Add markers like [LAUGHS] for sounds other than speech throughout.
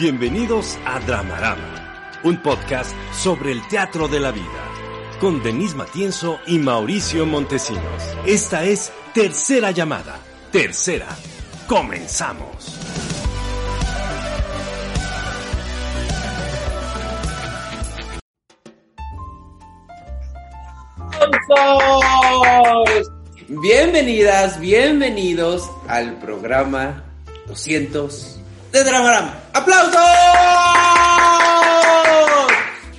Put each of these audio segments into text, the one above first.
Bienvenidos a Dramarama, un podcast sobre el teatro de la vida, con Denise Matienzo y Mauricio Montesinos. Esta es Tercera Llamada. Tercera. Comenzamos. Bienvenidas, bienvenidos al programa 200 de Dramarama. ¡Aplausos!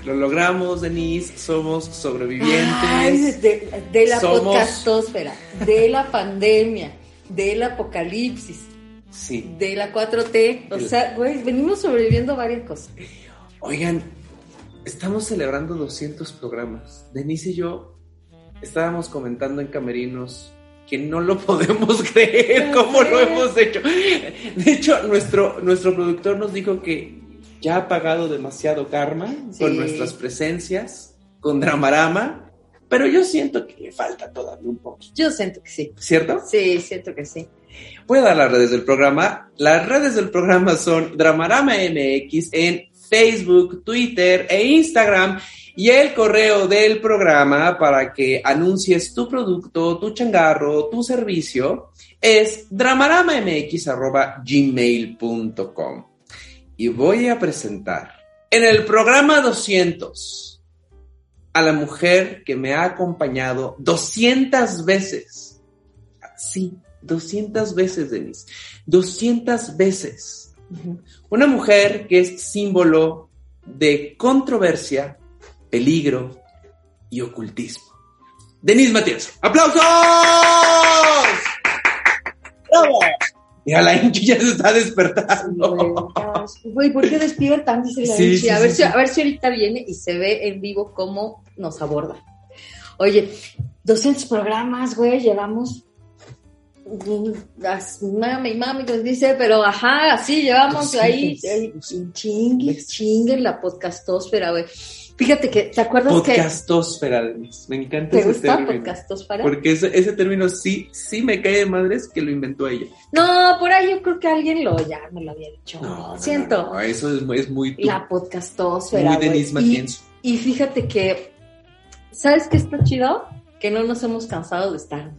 Lo logramos, Denise. Somos sobrevivientes. Ay, de, de la Somos- podcastósfera, de la pandemia, del apocalipsis, Sí. de la 4T. O El- sea, güey, venimos sobreviviendo a varias cosas. Oigan, estamos celebrando 200 programas. Denise y yo estábamos comentando en Camerinos que no lo podemos [LAUGHS] creer cómo lo hemos hecho. De hecho, nuestro, nuestro productor nos dijo que ya ha pagado demasiado karma Sí. con nuestras presencias, con Dramarama, pero yo siento que le falta todavía un poquito, Yo siento que sí. ¿cierto? Sí, siento que sí. Voy a dar las redes del programa. Las redes del programa son Dramarama MX en Facebook, Twitter e Instagram. Y el correo del programa para que anuncies tu producto, tu changarro, tu servicio es dramaramamx.gmail.com. Y voy a presentar en el programa 200 a la mujer que me ha acompañado 200 veces. Sí, 200 veces, Denise. 200 veces. Una mujer que es símbolo de controversia, peligro y ocultismo. Denise Matías. ¡Aplausos! ¡Bravo! Mira, la Inchi ya se está despertando. Güey, ¿por qué despiertan? Dice la Sí, Inchi. sí, a, ver sí, si, sí. a ver si ahorita viene y se ve en vivo cómo nos aborda. Oye, 200 programas, güey, llevamos. las- Mami, mami, nos dice, pero ajá, así llevamos 200, ahí. ahí, Chingue, chingue la podcastósfera, güey. Fíjate que, ¿te acuerdas que. Podcastósfera. Me encanta ¿Te ese gusta término. podcastósfera? Porque ese, ese término sí, sí me cae de madres que lo inventó ella. No, por ahí yo creo que alguien lo ya me lo había dicho. No, Siento. no, no, eso es, muy- es muy tú. La podcastósfera. muy. Denise Y- Matienzo. Y fíjate que, ¿sabes qué está chido? Que no nos hemos cansado de estar.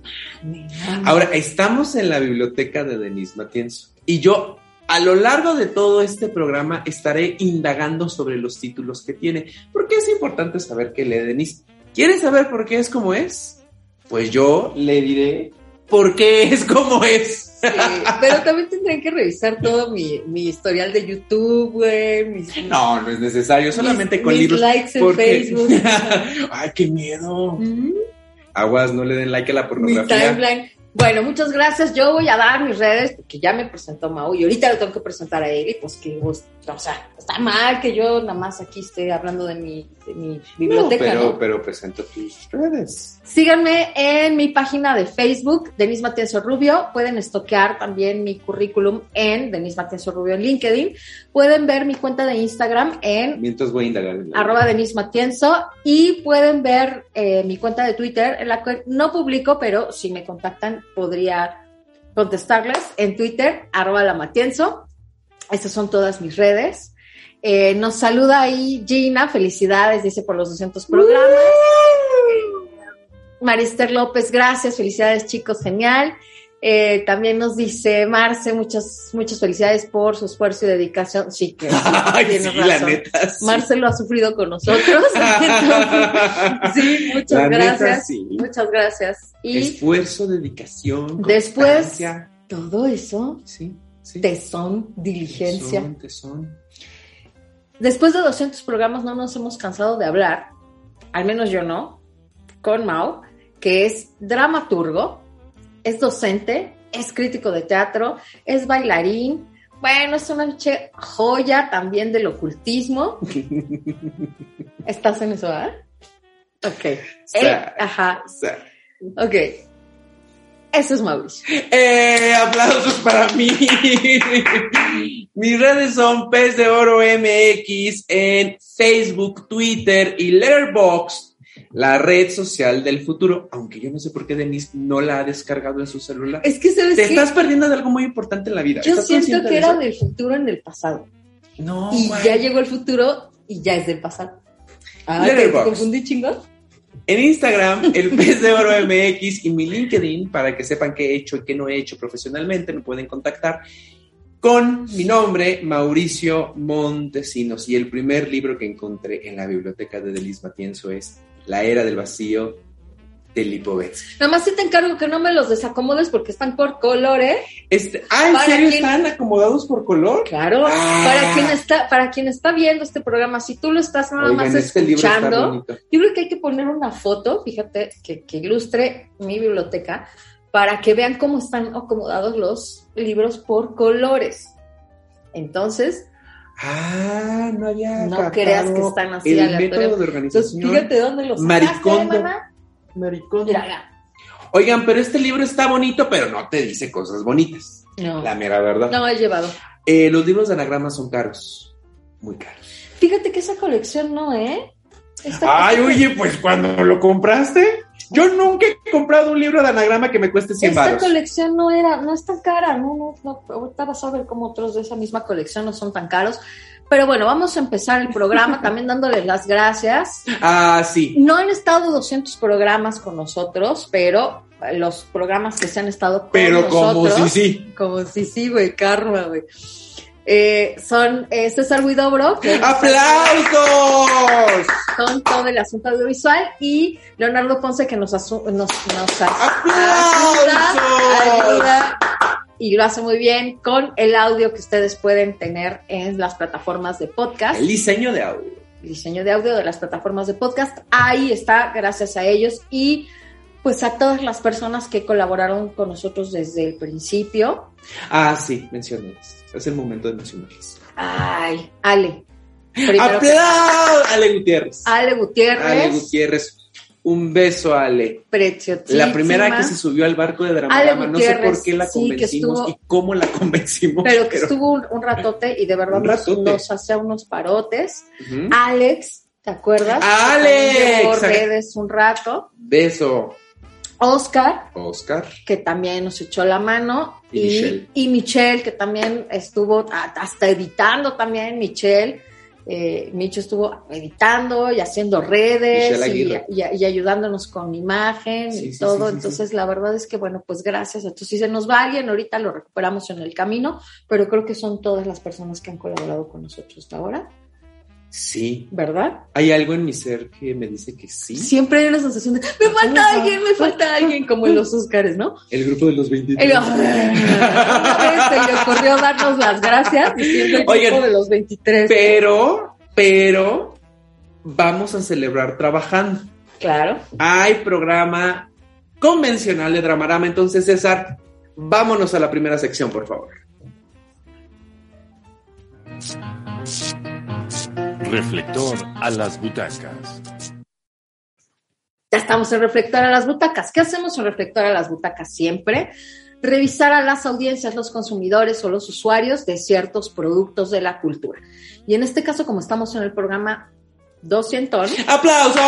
Ahora, estamos en la biblioteca de Denise Matienzo. Y yo, a lo largo de todo este programa, estaré indagando sobre los títulos que tiene. Porque es importante saber qué lee Denise. ¿Quieres saber por qué es como es? Pues yo le diré por qué es como es. Sí, pero también tendrían que revisar todo mi, mi historial de YouTube, güey. Mis, No, no es necesario, solamente mis- con mis libros. likes en Facebook. [LAUGHS] Ay, qué miedo. Mm, Aguas, no le den like a la mi pornografía. timeline. Bueno, muchas gracias. Yo voy a dar mis redes porque ya me presentó Mau y ahorita lo tengo que presentar a él. Y pues que, pues, o sea, está mal que yo nada más aquí esté hablando de mi, de mi No, biblioteca, pero, ¿no? pero presenta tus redes. Síganme en mi página de Facebook, Denise Matienzo Rubio. Pueden estoquear también mi currículum en Denise Matienzo Rubio en LinkedIn. Pueden ver mi cuenta de Instagram en Mientras voy a indagar. en la- arroba Denise Matienzo y pueden ver eh, mi cuenta de Twitter en la que no publico, pero si me contactan podría contestarles en Twitter, arroba la Matienzo. Estas son todas mis redes. Eh, nos saluda ahí Gina, felicidades, dice por los 200 programas. Marister López, gracias, felicidades chicos, genial. Eh, también nos dice Marce, muchas, muchas felicidades por su esfuerzo y dedicación. Sí, que [LAUGHS] sí, Ay, la razón. neta. sí. Marce lo ha sufrido con nosotros. [LAUGHS] Entonces, sí, muchas La neta, gracias. sí. Muchas gracias. Y Esfuerzo, dedicación. Después- todo eso, Sí, sí. tesón, diligencia. Tesón, tesón. Después de 200 programas no nos hemos cansado de hablar, al menos yo no, con Mao, que es dramaturgo, es docente es crítico de teatro, es bailarín. Bueno, es una joya también del ocultismo. [LAUGHS] ¿Estás en eso, ah? Ok. Él- ajá. Ok. Eso es Mauricio. ¡Eh! ¡Aplausos para mí! [LAUGHS] Mis redes son Pez de Oro MX en Facebook, Twitter y Letterboxd, la red social del futuro. Aunque yo no sé por qué Denise no la ha descargado en su celular. Es que, ¿sabes Te qué? estás perdiendo de algo muy importante en la vida. Yo ¿Estás siento que de era del futuro en el pasado. No, y ya llegó el futuro y ya es del pasado. Ah, ¿te, confundí chingón? En Instagram, el pez de oro MX y mi LinkedIn, para que sepan qué he hecho y qué no he hecho profesionalmente, me pueden contactar con mi nombre, Mauricio Montesinos. Y el primer libro que encontré en la biblioteca de Delis Matienzo es La Era del Vacío de Lipovetsky. Nada más sí te encargo que no me los desacomodes porque están por colores. Este, ah, ¿en serio quien- están acomodados por color? Claro, Ah. para quien está, para quien está viendo este programa, si tú lo estás nada Oigan, más este escuchando, yo creo que hay que poner una foto, fíjate, que, que ilustre mi biblioteca, para que vean cómo están acomodados los libros por colores. Entonces, Ah, no había No creas que están así El método de entonces organización. fíjate dónde los Maricondo. Maricondo. Mira. Oigan, pero este libro está bonito, pero no te dice cosas bonitas. No, La mera verdad. no he llevado. Eh, los libros de anagramas son caros. Muy caros. Fíjate que esa colección no, ¿eh? Esta- Ay, oye, pues cuando lo compraste, yo nunca he comprado un libro de anagrama que me cueste 100 Esta baros. colección no era, no es tan cara, no, no, no, ahorita vas a ver cómo otros de esa misma colección no son tan caros. Pero bueno, vamos a empezar el programa [LAUGHS] también dándoles las gracias. Ah, sí. No han estado 200 programas con nosotros, pero los programas que se han estado con Pero como nosotros, sí, sí. como si sí, güey, karma, güey. Eh, son eh, César Huidobro, ¡Aplausos! con todo el asunto audiovisual, y Leonardo Ponce, que nos, nos, ayuda, ayuda, y lo hace muy bien con el audio que ustedes pueden tener en las plataformas de podcast, El diseño de audio. el diseño de audio de las plataformas de podcast. Ahí está, gracias a ellos y pues a todas las personas que colaboraron con nosotros desde el principio. Ah, sí, menciones. Es el momento de mencionarles. Ay, Ale. Que- ¡Aplausos! Ale Gutiérrez. Ale Gutiérrez. Ale Gutiérrez. Un beso, Ale. La primera que se subió al barco de Dramarama, no sé por qué la sí, convencimos estuvo- y cómo la convencimos. Pero que estuvo un, un ratote y de verdad nos, nos hacía unos parotes. Alex, ¿te acuerdas? ¡Alex! Redes un rato. Beso, Oscar, Oscar. que también nos echó la mano. Y Y, Michelle. y Michelle, que también estuvo hasta editando también, Michelle. Eh, Micho estuvo editando y haciendo redes y, Aguirre. y- y ayudándonos con imagen Sí, y sí, todo. sí, Entonces, la verdad es que, bueno, pues gracias. Entonces, si se nos va alguien, ahorita lo recuperamos en el camino, pero creo que son todas las personas que han colaborado con nosotros hasta ahora, Sí. ¿verdad? Hay algo en mi ser que me dice que sí. Siempre hay una sensación de, me falta alguien, me falta alguien, como en los Oscars, ¿no? El grupo de los 23. Y lo- Una vez se le ocurrió darnos las gracias diciendo el Oigan, grupo de los 23. Pero, pero, vamos a celebrar trabajando. Claro. Hay programa convencional de Dramarama. Entonces, César, vámonos a la primera sección, por favor. Reflector a las butacas. Ya estamos en Reflector a las Butacas. ¿Qué hacemos en Reflector a las Butacas siempre? Revisar a las audiencias, los consumidores o los usuarios de ciertos productos de la cultura. Y en este caso, como estamos en el programa 200, ¡Aplausos!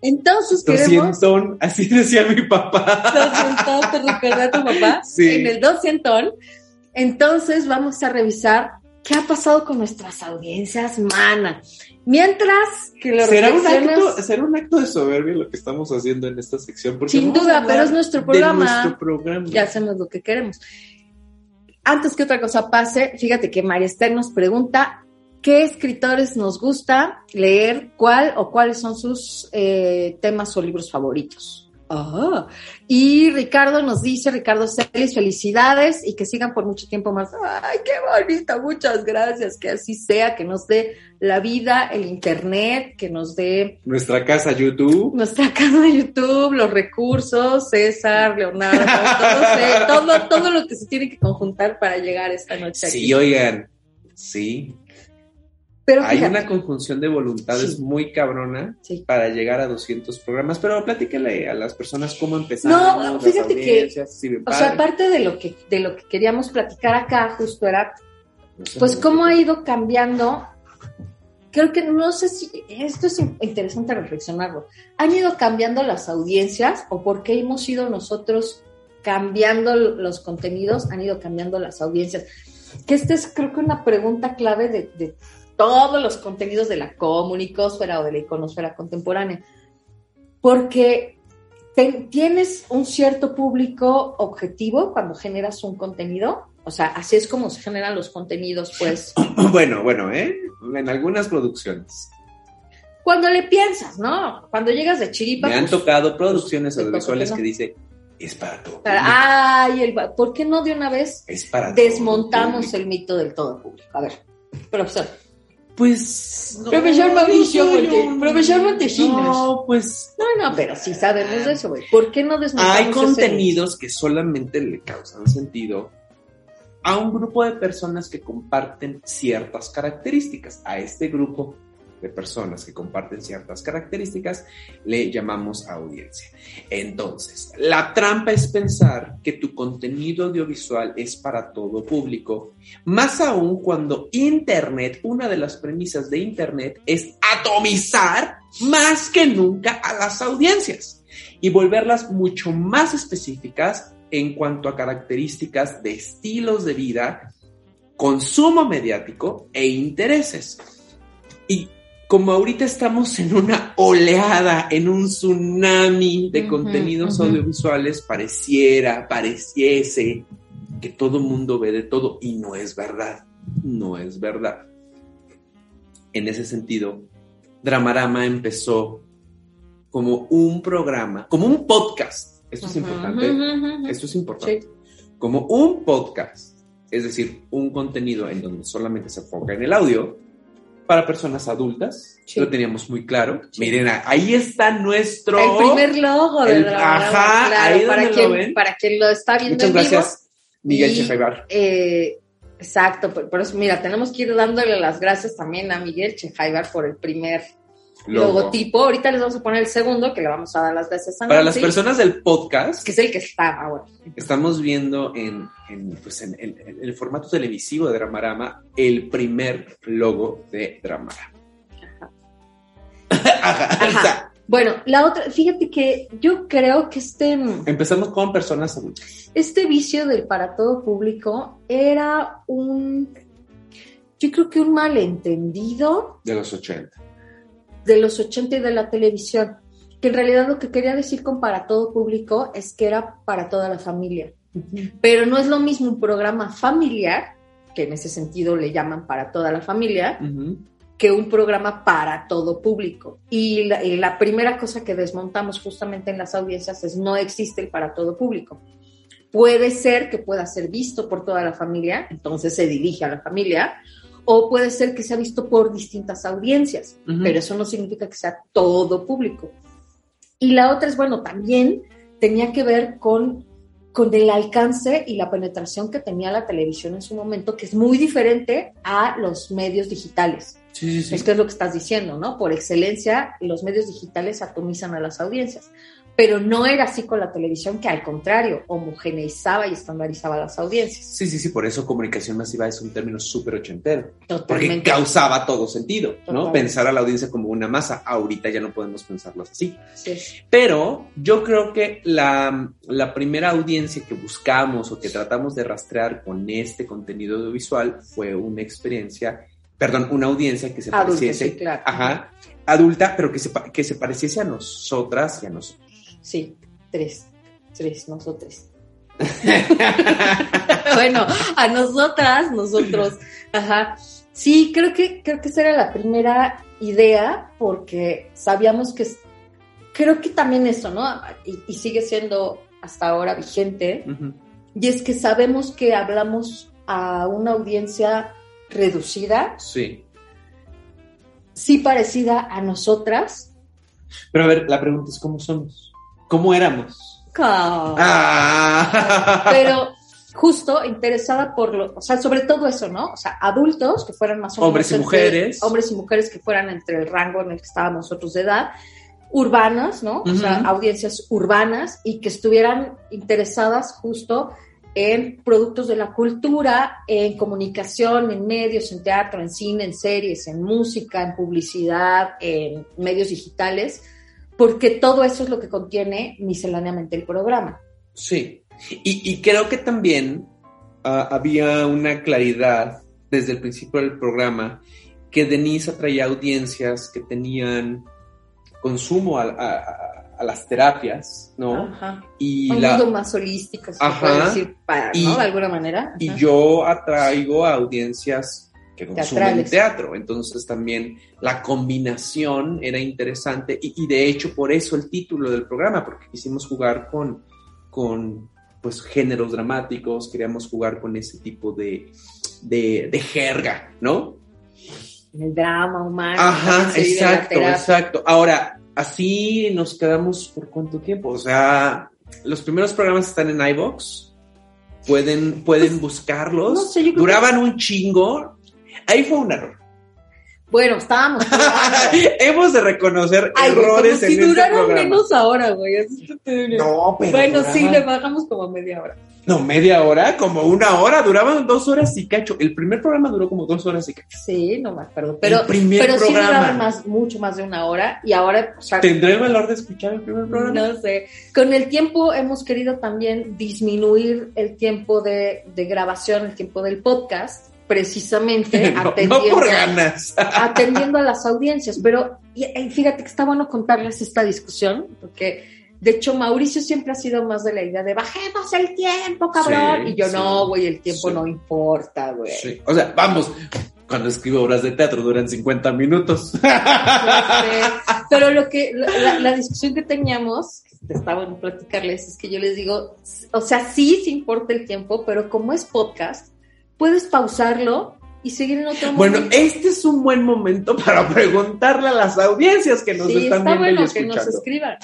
entonces queremos... 200, así decía mi papá. 200, ¿te recuerda a tu papá? Sí. En el 200. Entonces vamos a revisar qué ha pasado con nuestras audiencias, mana. Mientras que lo ¿Será un, acto, ¿Será un acto de soberbia lo que estamos haciendo en esta sección? Porque Sin duda, pero es nuestro programa. nuestro programa. ya hacemos lo que queremos. Antes que otra cosa pase, fíjate que María Esther nos pregunta qué escritores nos gusta leer, cuál o cuáles son sus eh, temas o libros favoritos. Ah, y Ricardo nos dice, Ricardo Celis, felicidades y que sigan por mucho tiempo más. Ay, qué bonito, muchas gracias, que así sea, que nos dé la vida, el internet, que nos dé Nuestra casa YouTube. nuestra casa YouTube, los recursos, César, Leonardo, [LAUGHS] todo, todo, todo lo que se tiene que conjuntar para llegar esta noche aquí. Sí, oigan. Sí. Pero Hay fíjate, una conjunción de voluntades Sí. muy cabrona Sí. para llegar a 200 programas, pero platíquele a las personas cómo empezar. No, fíjate que- o sea, aparte de lo que de lo que queríamos platicar acá, justo era Pues cómo ha ido cambiando, creo que no sé si, esto es interesante reflexionarlo, han ido cambiando las audiencias o por qué hemos ido nosotros cambiando los contenidos, han ido cambiando las audiencias. Que esta es creo que una pregunta clave de, de todos los contenidos de la comunicósfera o de la iconosfera contemporánea. Porque te- tienes un cierto público objetivo cuando generas un contenido. O sea, así es como se generan los contenidos, pues, [CLEARS THROAT] Bueno, bueno, ¿eh? En algunas producciones. cuando le piensas, ¿no? Cuando llegas de chiripa. Me han pues, tocado producciones audiovisuales que no. que dice, es para todo. para- ay, el, ¿por qué no de una vez es para desmontamos público". el mito del todo público? A ver, profesor. Pues... no, Profesor Mauricio no, profesor Montesinos. No, pues... No, no, pero sí sabemos de eso, güey. ¿Por qué no desmontamos Hay ese contenidos que solamente le causan sentido a un grupo de personas que comparten ciertas características. A este grupo de personas que comparten ciertas características le llamamos audiencia. Entonces, la trampa es pensar que tu contenido audiovisual es para todo público, más aún cuando Internet, una de las premisas de Internet es atomizar más que nunca a las audiencias y volverlas mucho más específicas en cuanto a características de estilos de vida, consumo mediático e intereses. Y como ahorita estamos en una oleada, en un tsunami de contenidos audiovisuales, pareciera, pareciese que todo mundo ve de todo y no es verdad, no es verdad. En ese sentido, Dramarama empezó como un programa, como un podcast. Esto es importante. Esto es importante. Sí. Como un podcast, es decir, un contenido en donde solamente se enfoca en el audio para personas adultas. Sí. Lo teníamos muy claro. Sí. Miren, ahí está nuestro. El primer logo de El- Dramarama, ajá, claro, ahí para donde quien, lo ven. para quien lo está viendo Muchas en vivo. gracias, Miguel Y, Chejaibar. eh, exacto, por, por eso, mira, tenemos que ir dándole las gracias también a Miguel Chejaibar por el primer Logo. logotipo. Ahorita les vamos a poner el segundo, que le vamos a dar las gracias a Para las personas del podcast, que es el que está ahora. estamos viendo en, en, pues en, el formato televisivo de Dramarama el primer logo de Dramarama. Ajá. [LAUGHS] Ajá. Sea, Bueno, la otra, fíjate que yo creo que este, empezamos con personas adultas. este vicio del para todo público era un, yo creo que un malentendido de los 80. De los 80 y de la televisión, que en realidad lo que quería decir con para todo público es que era para toda la familia. Pero no es lo mismo un programa familiar, que en ese sentido le llaman para toda la familia, que un programa para todo público. Y la, y la primera cosa que desmontamos justamente en las audiencias es no existe el para todo público. Puede ser que pueda ser visto por toda la familia, entonces se dirige a la familia, o puede ser que sea visto por distintas audiencias, pero eso no significa que sea todo público. Y la otra es, bueno, también tenía que ver con, con el alcance y la penetración que tenía la televisión en su momento, que es muy diferente a los medios digitales. Sí, sí, sí. Es que es lo que estás diciendo, ¿no? Por excelencia, los medios digitales atomizan a las audiencias. Pero no era así con la televisión, que al contrario, homogeneizaba y estandarizaba las audiencias. Sí, sí, sí, por eso comunicación masiva es un término súper ochentero, porque Totalmente. causaba todo sentido, ¿no? Pensar a la audiencia como una masa, ahorita ya no podemos pensarlos así. Sí. Pero yo creo que la, la primera audiencia que buscamos o que tratamos de rastrear con este contenido audiovisual fue una experiencia, perdón, una audiencia que se pareciese, sí, claro. ajá, adulta, pero que se, que se pareciese a nosotras y a nosotros. Sí, tres. Tres, nosotros. [LAUGHS] bueno, a nosotras, nosotros. Ajá. Sí, creo que, creo que esa era la primera idea, porque sabíamos que, creo que también eso, ¿no? Y, y sigue siendo hasta ahora vigente. Y es que sabemos que hablamos a una audiencia reducida, Sí. sí parecida a nosotras. Pero a ver, la pregunta es cómo somos. ¿Cómo éramos? Ah. Pero justo interesada por lo, o sea, sobre todo eso, ¿no? O sea, adultos que fueran más o menos Hombres y entre- mujeres. hombres y mujeres que fueran entre el rango en el que estábamos nosotros de edad, urbanas, ¿no? O sea, audiencias urbanas y que estuvieran interesadas justo en productos de la cultura, en comunicación, en medios, en teatro, en cine, en series, en música, en publicidad, en medios digitales, porque todo eso es lo que contiene misceláneamente el programa. Sí. Y, y creo que también ah, había una claridad desde el principio del programa que Denise atraía audiencias que tenían consumo a, a- a las terapias, ¿no? Ajá. Y, un la, mundo más holístico, se Ajá. puede decir, para, Y- ¿no? De alguna manera. y yo atraigo a audiencias que consumen Teatrales. teatro. Entonces también la combinación era interesante y, y de hecho por eso el título del programa, porque quisimos jugar con, con pues, géneros dramáticos, queríamos jugar con ese tipo de, de, de jerga, ¿no? El drama humano. Ajá, exacto, exacto. Ahora, así nos quedamos por cuánto tiempo. O sea, los primeros programas están en iBox. Pueden, pueden buscarlos. Pues, no sé, yo creo Duraban un chingo. Ahí fue un error. Bueno, estábamos. [LAUGHS] Hemos de reconocer Ay, errores si en este duraran programa. menos ahora, güey. No, pero bueno, duraban- sí, le bajamos como media hora. No, media hora, como una hora. Duraban dos horas y cacho. El primer programa duró como dos horas y cacho. Sí, no me acuerdo. Pero, El primer pero sí programa. duraban más, mucho más de una hora. Y ahora, o sea, ¿Tendré el valor de escuchar el primer programa? No sé. Con el tiempo hemos querido también disminuir el tiempo de, de grabación, el tiempo del podcast, precisamente [LAUGHS] no, atendiendo, ganas. [LAUGHS] atendiendo a las audiencias. Pero y- y fíjate que está bueno contarles esta discusión, porque de hecho Mauricio siempre ha sido más de la idea de bajemos el tiempo, cabrón. Sí, y yo sí, no, güey, el tiempo sí. no importa, güey. O sea, vamos, cuando escribo obras de teatro duran 50 minutos. [LAUGHS] Pero lo que, la, la discusión que teníamos, que estaba en platicarles, es que yo les digo, o sea, sí, sí importa el tiempo, pero como es podcast, puedes pausarlo y seguir en otro Bueno, momento. este es un buen momento para preguntarle a las audiencias que nos sí, están está viendo y bueno que nos escriban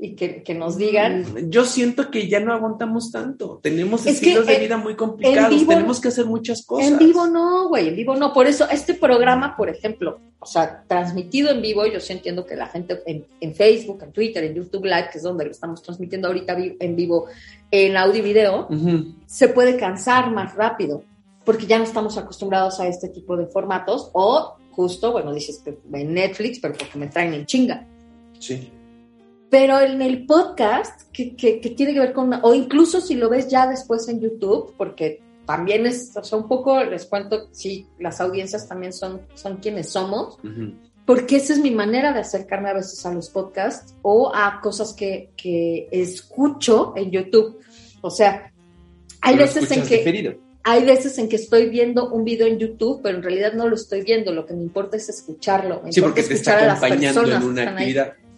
y que, que nos digan. Mm, Yo siento que ya no aguantamos tanto. Tenemos Es que estilos de en- vida muy complicados. vivo- Tenemos que hacer muchas cosas. En vivo no, güey, en vivo no. Por eso este programa, por ejemplo, o sea, transmitido en vivo, yo sí entiendo que la gente en, en Facebook, en Twitter, en YouTube Live, que es donde lo estamos transmitiendo ahorita en vivo, en audio y video, se puede cansar más rápido, porque ya no estamos acostumbrados a este tipo de formatos, o justo, bueno, dices en Netflix, pero porque me traen en chinga. Sí. Pero en el podcast, que, que- que tiene que ver con, o incluso si lo ves ya después en YouTube, porque también es, o sea, un poco, les cuento, sí, las audiencias también son, son quienes somos, porque esa es mi manera de acercarme a veces a los podcasts o a cosas que, que escucho en YouTube. O sea, hay veces en que diferido. hay veces en que estoy viendo un video en YouTube, pero en realidad no lo estoy viendo. Lo que me importa es escucharlo. Me Sí, porque te está acompañando en una ahí.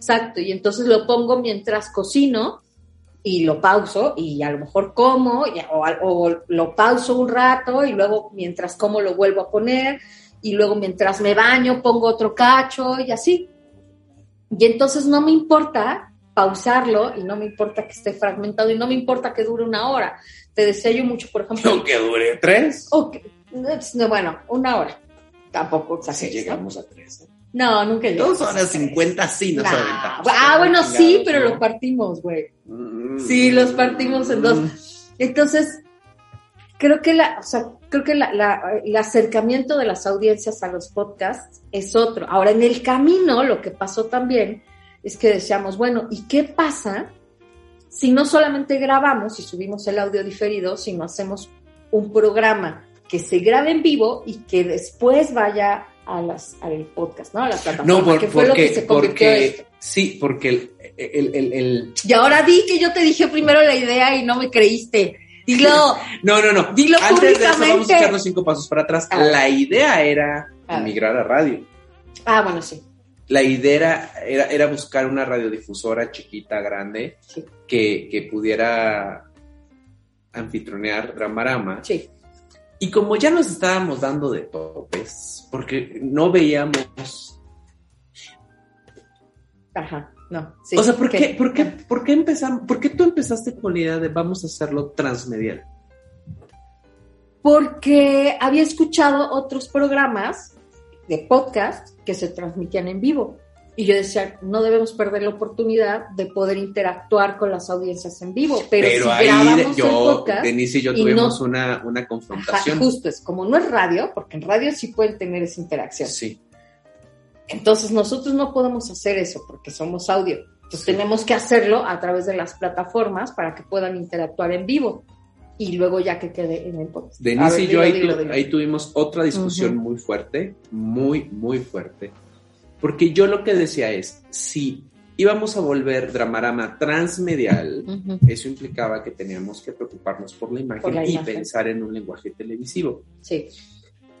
Exacto, y entonces lo pongo mientras cocino y lo pauso y a lo mejor como y- o, o lo pauso un rato y luego mientras como lo vuelvo a poner y luego mientras me baño pongo otro cacho y así. Y entonces no me importa pausarlo y no me importa que esté fragmentado y no me importa que dure una hora. Te decía yo mucho, por ejemplo, Aunque dure tres. No, bueno, una hora. Tampoco exageres, ¿no? llegamos a tres. No, nunca llegamos. Dos horas cincuenta, sí, nos Nah. aventamos. Ah, bueno, sí, pero ¿no? lo partimos, güey. Mm. Sí, los partimos en dos. Entonces, creo que la, o sea, creo que la, la- el acercamiento de las audiencias a los podcasts es otro. Ahora, en el camino, lo que pasó también es que decíamos, bueno, ¿y qué pasa si no solamente grabamos y subimos el audio diferido, sino hacemos un programa que se grabe en vivo y que después vaya a las, al podcast, ¿no? A la plataforma, No, por- que fue lo que porque, se convirtió en esto. porque sí, porque el, el, el, el- Y ahora di que yo te dije primero la idea y no me creíste. Dilo. [LAUGHS] No, no, no. Dilo Antes de eso vamos a públicamente. echar los cinco pasos para atrás. A ver. La idea era A ver. emigrar a radio. Ah, bueno, sí. la idea era, era, era buscar una radiodifusora chiquita, grande, Sí. que, que pudiera anfitrionear Dramarama. Sí. Y como ya nos estábamos dando de topes, porque no veíamos... Ajá. No. sí. o sea, ¿por ¿Qué? qué, por, qué, ¿por qué empezamos? ¿Por qué tú empezaste con la idea de vamos a hacerlo transmedial? Porque había escuchado otros programas de podcast que se transmitían en vivo. Y yo decía, no debemos perder la oportunidad de poder interactuar con las audiencias en vivo. Pero, si ahí grabamos el yo, podcast, Denise y yo tuvimos no- una, una ajá, confrontación. justo es como no es radio, porque en radio sí pueden tener esa interacción. Sí. Entonces nosotros no podemos hacer eso porque somos audio. Entonces Sí. tenemos que hacerlo a través de las plataformas para que puedan interactuar en vivo y luego ya que quede en el podcast. Denise ver, y yo dilo, ahí, dilo, tu- dilo. ahí tuvimos otra discusión muy fuerte, muy, muy fuerte. Porque yo lo que decía es, si íbamos a volver Dramarama transmedial, Ujú. eso implicaba que teníamos que preocuparnos por la imagen Por la y pensar en un lenguaje televisivo. Sí.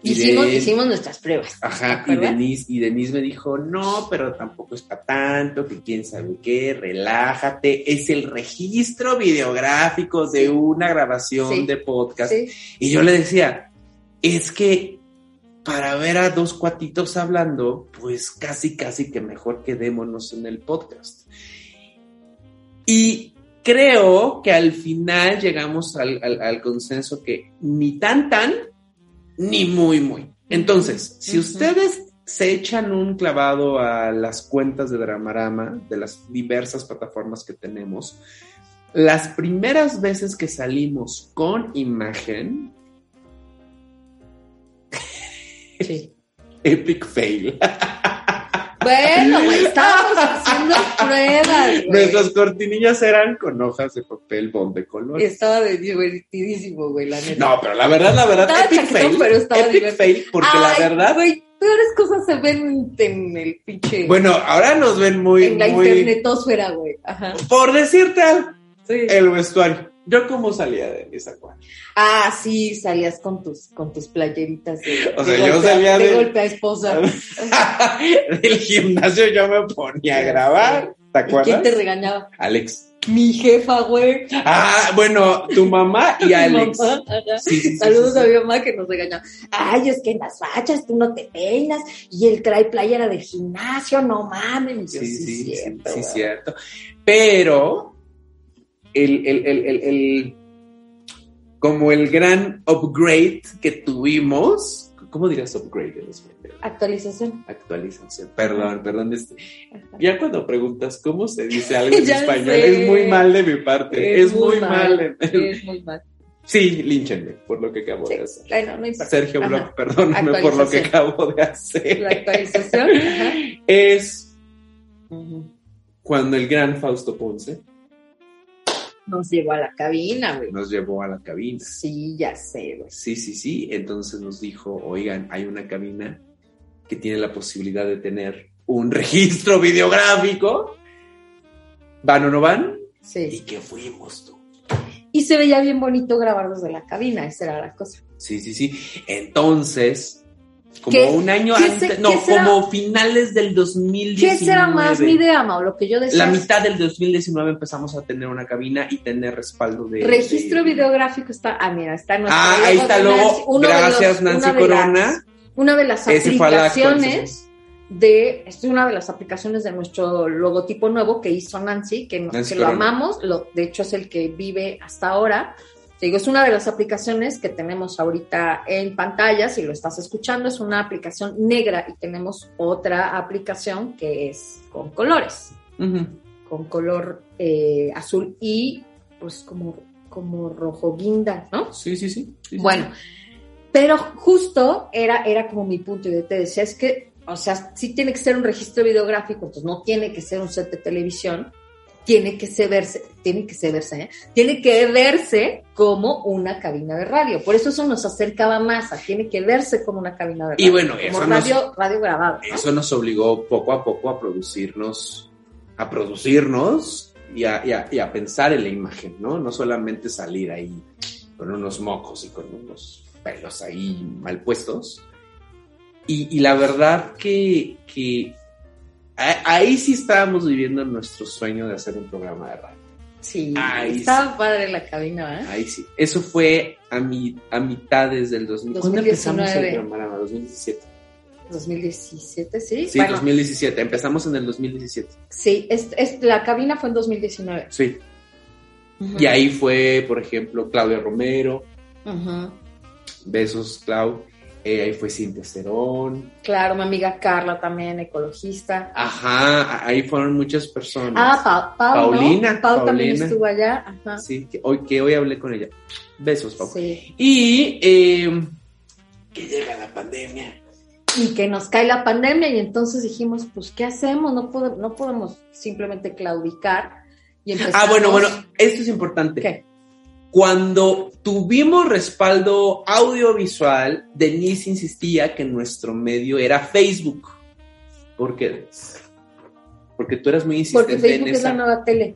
Y Hicimos, de- hicimos nuestras pruebas. Ajá, ¿te y? Denise, y Denise me dijo, no, pero tampoco es para tanto, que quién sabe qué, relájate, es el registro videográfico de Sí. una grabación Sí. de podcast. Sí. Y yo le decía, es que para ver a dos cuatitos hablando, pues casi, casi que mejor quedémonos en el podcast. Y creo que al final llegamos al, al- al consenso que ni tan, tan, ni muy, muy. Entonces, si ustedes se echan un clavado a las cuentas de Dramarama, de las diversas plataformas que tenemos, las primeras veces que salimos con imagen, Sí. [LAUGHS] epic fail. [LAUGHS] Bueno, güey, estábamos haciendo pruebas. Nuestras cortinillas eran con hojas de papel bond de color. Estaba divertidísimo, güey, la neta. No, pero la verdad, la verdad, Estaba epic chaquetón, fail. pero estaba epic divertido. fail, porque Ay, la verdad, Güey, peores cosas se ven en el pinche. bueno, ahora nos ven muy, en la muy, internetosfera, güey. Ajá. por decirte algo, Sí. el vestuario. Yo cómo salía de esa cuadra. Ah, sí, salías con tus, con tus playeritas de, [LAUGHS] O de sea, yo golpe, salía de de- golpe a esposa. [LAUGHS] Del gimnasio yo me ponía a grabar, ¿te ¿Y acuerdas? quién te regañaba? Alex. Mi jefa, güey. Ah, bueno, tu mamá y [LAUGHS] Alex. mamá, ajá. Sí, sí, sí, Saludos sí, a mi mamá que nos regañaba. Ay, es que en las fachas tú no te peinas y él trae playera de gimnasio, no mames. Yo, Sí, sí, sí, cierto, sí, cierto. Pero el, el, el, el, el- como el gran upgrade que tuvimos, ¿cómo dirías upgrade en español? Actualización. Actualización. Perdón, perdón. este- ya cuando preguntas cómo se dice algo en [LAUGHS] español, sé. es muy mal de mi parte. Es, muy mal. Es muy mal. Sí, línchenme por lo que acabo Sí, de hacer. no. Sergio. Bloch, perdóname por lo que acabo de hacer. La actualización. Ajá. Es cuando el gran Fausto Ponce Nos llevó a la cabina, güey. nos llevó a la cabina. Sí, ya sé, güey. Sí, sí, sí. Entonces nos dijo, oigan, hay una cabina que tiene la posibilidad de tener un [LAUGHS] registro videográfico. ¿Van o no van? Y Sí. que fuimos tú. Y se veía bien bonito grabar desde la cabina, esa era la cosa. Sí, sí, sí. Entonces, como ¿Qué- un año antes, se- no, como finales del 2019. ¿Qué será más mi idea, Mau? Lo que yo decía. La mitad del 2019 empezamos a tener una cabina y tener respaldo de... Registro de- videográfico está. Ah, mira, está nuestro Ah, ahí está luego. Gracias, los- Nancy una de Corona. las- una de las aplicaciones de. Es una de las aplicaciones de nuestro logotipo nuevo que hizo Nancy, que, Nancy que lo amamos. Lo, de hecho, es el que vive hasta ahora. Te digo, es una de las aplicaciones que tenemos ahorita en pantalla. Si lo estás escuchando, es una aplicación negra y tenemos otra aplicación que es con colores con color eh, azul y pues como, como rojo guinda, ¿no? Sí, sí, sí. sí, sí. Bueno, pero justo era, era como mi punto y yo te decía, es que, o sea, sí tiene que ser un registro videográfico, entonces no tiene que ser un set de televisión, tiene que se verse, tiene que se verse, ¿eh? tiene que verse como una cabina de radio. Por eso eso nos acercaba más a tiene que verse como una cabina de radio. Y bueno, como eso nos- radio, radio grabado. ¿no? Eso nos obligó poco a poco a producirnos, a producirnos y a, y a- y a pensar en la imagen, ¿no? No solamente salir ahí con unos mocos y con unos pelos ahí mal puestos. Y, y la verdad que, que ahí sí estábamos viviendo nuestro sueño de hacer un programa de radio. Sí, Ay, estaba padre la cabina, ¿eh? Ahí sí. Eso fue a, mi, a mitades del 2000. ¿Cuándo 2019? empezamos el programa? 2017. 2017, sí. Sí, bueno, 2017. Empezamos en el 2017. sí, es, es- la cabina fue en 2019. Sí. Ujú. Y ahí fue, por ejemplo, Claudia Romero. Ujú. Besos, Clau. Eh, ahí fue Cintia Cerón. Claro, mi amiga Carla también, ecologista. Ajá, ahí fueron muchas personas. Ah, Pa- Pau, ¿no? Paulina, Pau también Paulina. estuvo allá. Ajá. Sí, que hoy, que hoy hablé con ella. Besos, Pau. Sí. Y eh, que llega la pandemia. Y que nos cae la pandemia y entonces dijimos, pues, ¿qué hacemos? No podemos, no podemos simplemente claudicar y empezamos... Ah, bueno, bueno, esto es importante. ¿Qué? Cuando tuvimos respaldo audiovisual, Denise insistía que nuestro medio era Facebook. ¿Por qué? Porque tú eras muy insistente Porque Facebook en es la esa. nueva tele.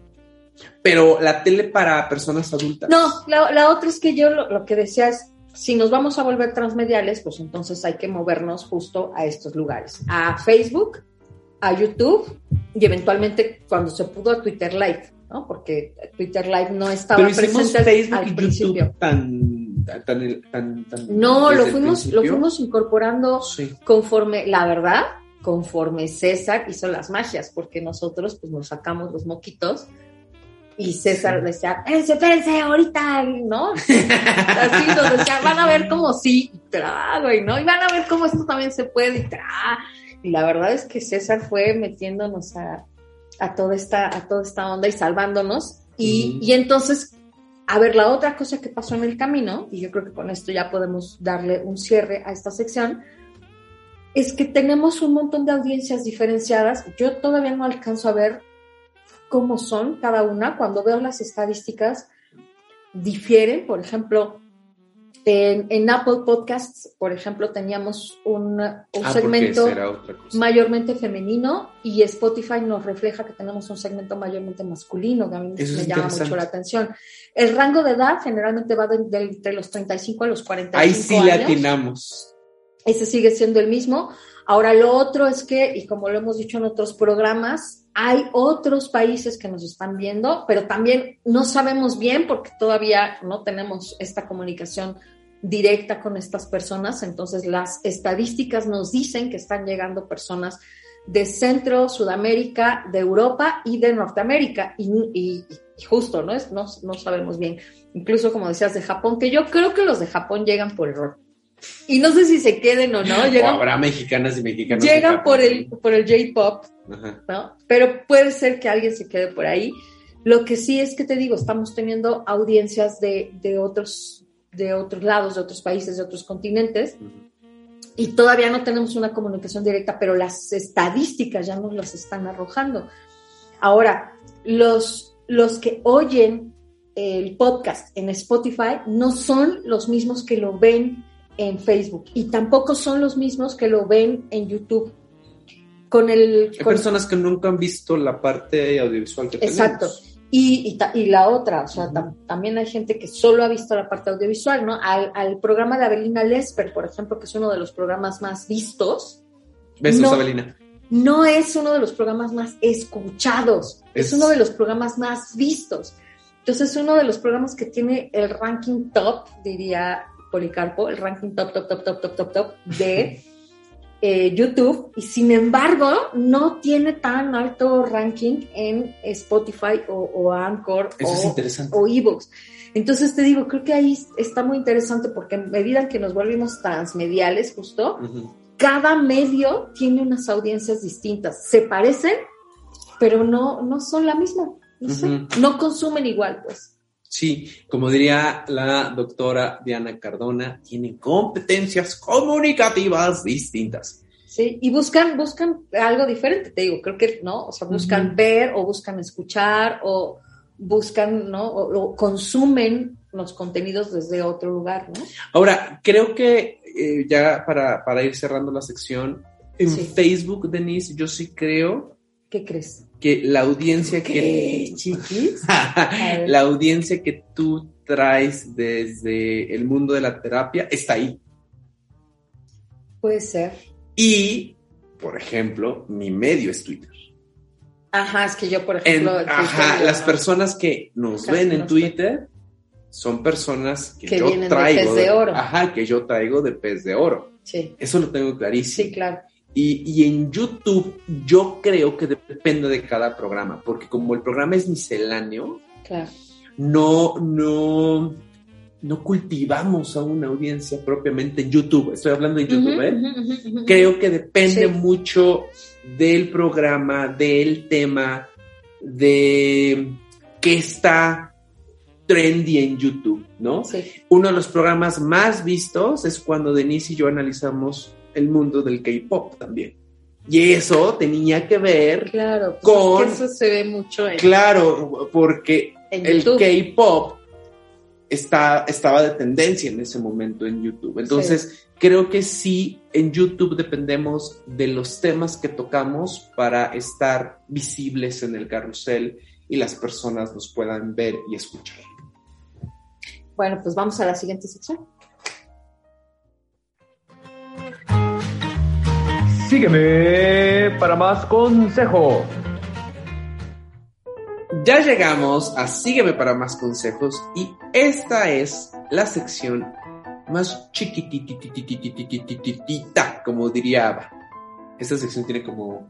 Pero la tele para personas adultas. No, la, la otra es que yo lo, lo que decía es, si nos vamos a volver transmediales, pues entonces hay que movernos justo a estos lugares, a Facebook, a YouTube y eventualmente cuando se pudo a Twitter Live, ¿no? Porque Twitter Live no estaba Pero presente al- Facebook al y principio. Tan, tan, tan, tan, tan- No, lo fuimos, lo fuimos incorporando Sí. conforme, la verdad, conforme César hizo las magias, porque nosotros pues nos sacamos los moquitos y César decía, espérense, espérense, ahorita, ¿no? Así nos decía, van a ver cómo sí, y tra, güey, ¿no? Y van a ver cómo esto también se puede, y tra. Y la verdad es que César fue metiéndonos a, a toda esta, a toda esta onda y salvándonos. Y, y entonces, a ver, la otra cosa que pasó en el camino, y yo creo que con esto ya podemos darle un cierre a esta sección, es que tenemos un montón de audiencias diferenciadas. Yo todavía no alcanzo a ver cómo son cada una. Cuando veo las estadísticas, difieren. Por ejemplo, en, en Apple Podcasts, por ejemplo, teníamos un, un Ah, segmento mayormente femenino y Spotify nos refleja que tenemos un segmento mayormente masculino, que a mí Eso me llama mucho la atención. El rango de edad generalmente va de, de entre los 35 a los 45 Ahí sí años. atinamos. Ese sigue siendo el mismo. Ahora, lo otro es que, y como lo hemos dicho en otros programas, hay otros países que nos están viendo, pero también no sabemos bien porque todavía no tenemos esta comunicación directa con estas personas. Entonces, las estadísticas nos dicen que están llegando personas de Centro, Sudamérica, de Europa y de Norteamérica. Y, y- y justo, ¿no? Es, no, no sabemos bien. Incluso, como decías, de Japón, que yo creo que los de Japón llegan por error. Y no sé si se queden o no, O llegan, habrá mexicanas y mexicanos. llegan por el, por el J-pop. ¿no? Pero puede ser que alguien se quede por ahí. Lo que sí es que te digo, estamos teniendo audiencias de, de otros, de otros lados, de otros países, de otros continentes, Ujú. y todavía no tenemos una comunicación directa, pero las estadísticas ya nos las están arrojando. Ahora, los, los que oyen el podcast en Spotify no son los mismos que lo ven en Facebook y tampoco son los mismos que lo ven en YouTube. Con el, Hay con- personas que nunca han visto la parte audiovisual que Exacto. tenemos. Y, y, ta- y la otra, o sea, tam- también hay gente que solo ha visto la parte audiovisual, ¿no? Al, al programa de Abelina Lesper, por ejemplo, que es uno de los programas más vistos, Besos, No. Abelina. no es uno de los programas más escuchados, es, Es- uno de los programas más vistos. Entonces, es uno de los programas que tiene el ranking top, diría Policarpo, el ranking top, top, top, top, top, top, top de [LAUGHS] eh, YouTube, y sin embargo, no tiene tan alto ranking en Spotify o, o Anchor Eso o, o ebooks. Entonces te digo, creo que ahí está muy interesante porque en medida en que nos volvimos transmediales, justo, cada medio tiene unas audiencias distintas. Se parecen, pero no, no son la misma. No, sé, no consumen igual, pues. Sí, como diría la doctora Diana Cardona, tienen competencias comunicativas distintas. Sí, y buscan, buscan algo diferente, te digo, creo que, ¿no? O sea, buscan ver o buscan escuchar o buscan, ¿no? O, o consumen los contenidos desde otro lugar, ¿no? Ahora, creo que eh, ya para, para ir cerrando la sección, en Sí. Facebook, Denise, yo sí creo ¿Qué crees? Que la audiencia que... chiquis? [LAUGHS] ver. la audiencia que tú traes desde el mundo de la terapia está ahí. Puede ser. Y por ejemplo, mi medio es Twitter. Ajá, es que yo, por ejemplo. ajá, las no. personas que nos ven en. Twitter son personas que, Que yo vienen de traigo. pez de oro. Ajá, que yo traigo de pez de oro. Sí, Eso lo tengo clarísimo. sí, claro. Y, y en YouTube yo creo que depende de cada programa, porque como el programa es misceláneo, Claro. no, no, no cultivamos a una audiencia propiamente en YouTube. Estoy hablando de YouTube, ¿eh? Creo que depende Sí. mucho del programa, del tema, de qué está trendy en YouTube, ¿no? Sí. Uno de los programas más vistos es cuando Denise y yo analizamos el mundo del K-pop también. Y eso tenía que ver, Claro, pues Con- es que eso se ve mucho en, claro, porque en el. K-pop está, estaba de tendencia en ese momento en YouTube. Entonces, creo que sí, en YouTube dependemos de los temas que tocamos para estar visibles en el carrusel y las personas nos puedan ver y escuchar. Bueno, pues vamos a la siguiente sección. Sígueme para más consejos. Ya llegamos a Sígueme para más consejos y esta es la sección más chiquititititititita, como diría Ava. Esta sección tiene como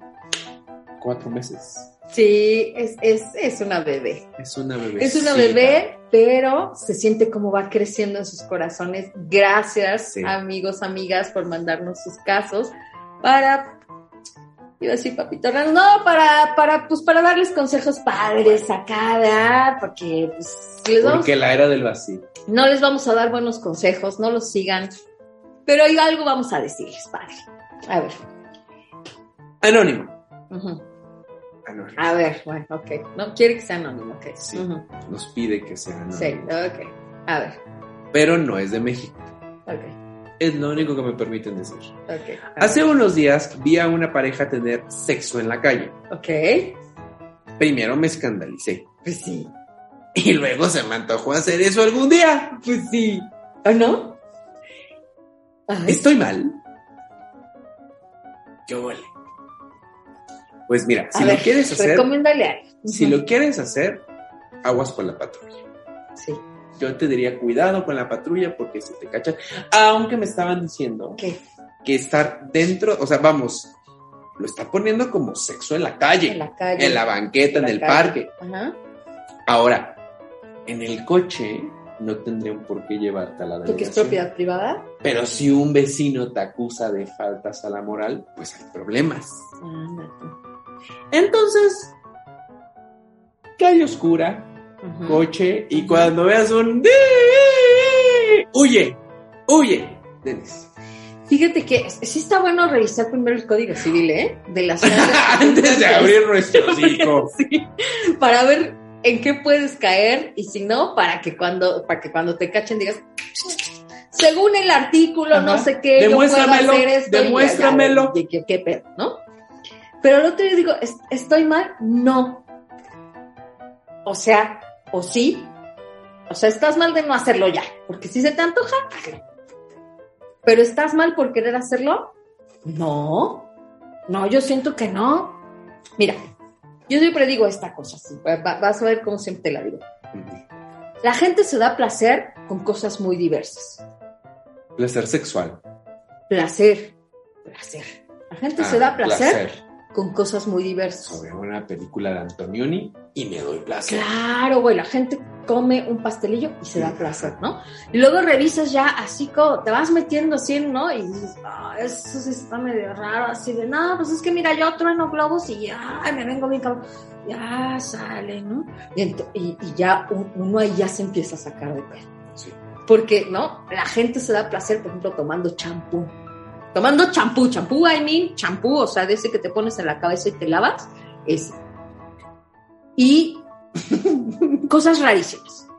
cuatro meses. Sí, es, es, es una bebé. Es una bebé. Es una bebé, pero se siente como va creciendo en sus corazones. Gracias, amigos, amigas, por mandarnos sus casos para, iba a decir papito, no, para, para, pues para darles consejos padres acá, ¿verdad? Porque, pues, les vamos, Porque la era del vacío. no les vamos a dar buenos consejos, no los sigan, pero hay algo vamos a decirles, padre. A ver. Anónimo. Anónimo. A ver, bueno, ok. No quiere que sea anónimo, ok. Sí. Nos pide que sea anónimo. Sí, ok. A ver, Pero no es de México. ok, Es lo único que me permiten decir. Hace unos días vi a una pareja tener sexo en la calle. Ok. Primero me escandalicé. Pues sí. [LAUGHS] Y luego se me antojó hacer eso algún día. Pues sí. ¿O no? Ay, ¿Estoy mal? ¿Qué huele? Pues mira, si a lo ver, quieres hacer, Recomiéndale algo. si lo quieres hacer, aguas con la patrulla. Sí. Yo te diría cuidado con la patrulla porque si te cachan. Aunque me estaban diciendo ¿Qué? que estar dentro, o sea, vamos, lo está poniendo como sexo en la calle, En la calle. en la banqueta, en, la el calle. parque. Ajá. Ahora, en el coche no tendrían por qué llevarte a la Porque es delegación. propiedad privada. Pero si un vecino te acusa de faltas a la moral, pues hay problemas. Ándate. Entonces, calle oscura, Coche, y cuando veas un... ¡Huye! ¡Huye! Denis. Fíjate que sí está bueno revisar primero el código civil, ¿eh? De las [LAUGHS] Antes de abrir nuestro [LAUGHS] hocico. Sí, para ver en qué puedes caer y si no, para que cuando, para que cuando te cachen digas, según el artículo, no sé qué, yo puedo Demuéstramelo, hacer esto. y ya, ya, demuéstramelo. ¿qué, pedo, ¿no? Pero el otro día digo, ¿es- ¿estoy mal? No. O sea, o sí. O sea, estás mal de no hacerlo ya, porque si se te antoja, hazlo. Pero estás mal por querer hacerlo? No. No, yo siento que no. Mira, yo siempre digo esta cosa, así, vas a ver cómo siempre te la digo. La gente se da placer con cosas muy diversas. Placer sexual. Placer, placer. La gente se Ah, da placer, con cosas muy diversas. Sobre una película de Antonioni y me doy placer. Claro, güey, la gente come un pastelillo y se da placer, ¿no? Y luego revisas ya así como, te vas metiendo así, ¿no? Y dices, ah, eso sí está medio raro, así de, no, pues es que mira, yo trueno globos y ya, me vengo bien cabrón. Ya sale, ¿no? Y, y- y ya un- uno ahí ya se empieza a sacar de pedo. Sí. Porque, ¿no? La gente se da placer, por ejemplo, tomando champú. Tomando champú, champú, I mean, champú, o sea, de ese que te pones en la cabeza y te lavas, ese. Y [LAUGHS] cosas rarísimas.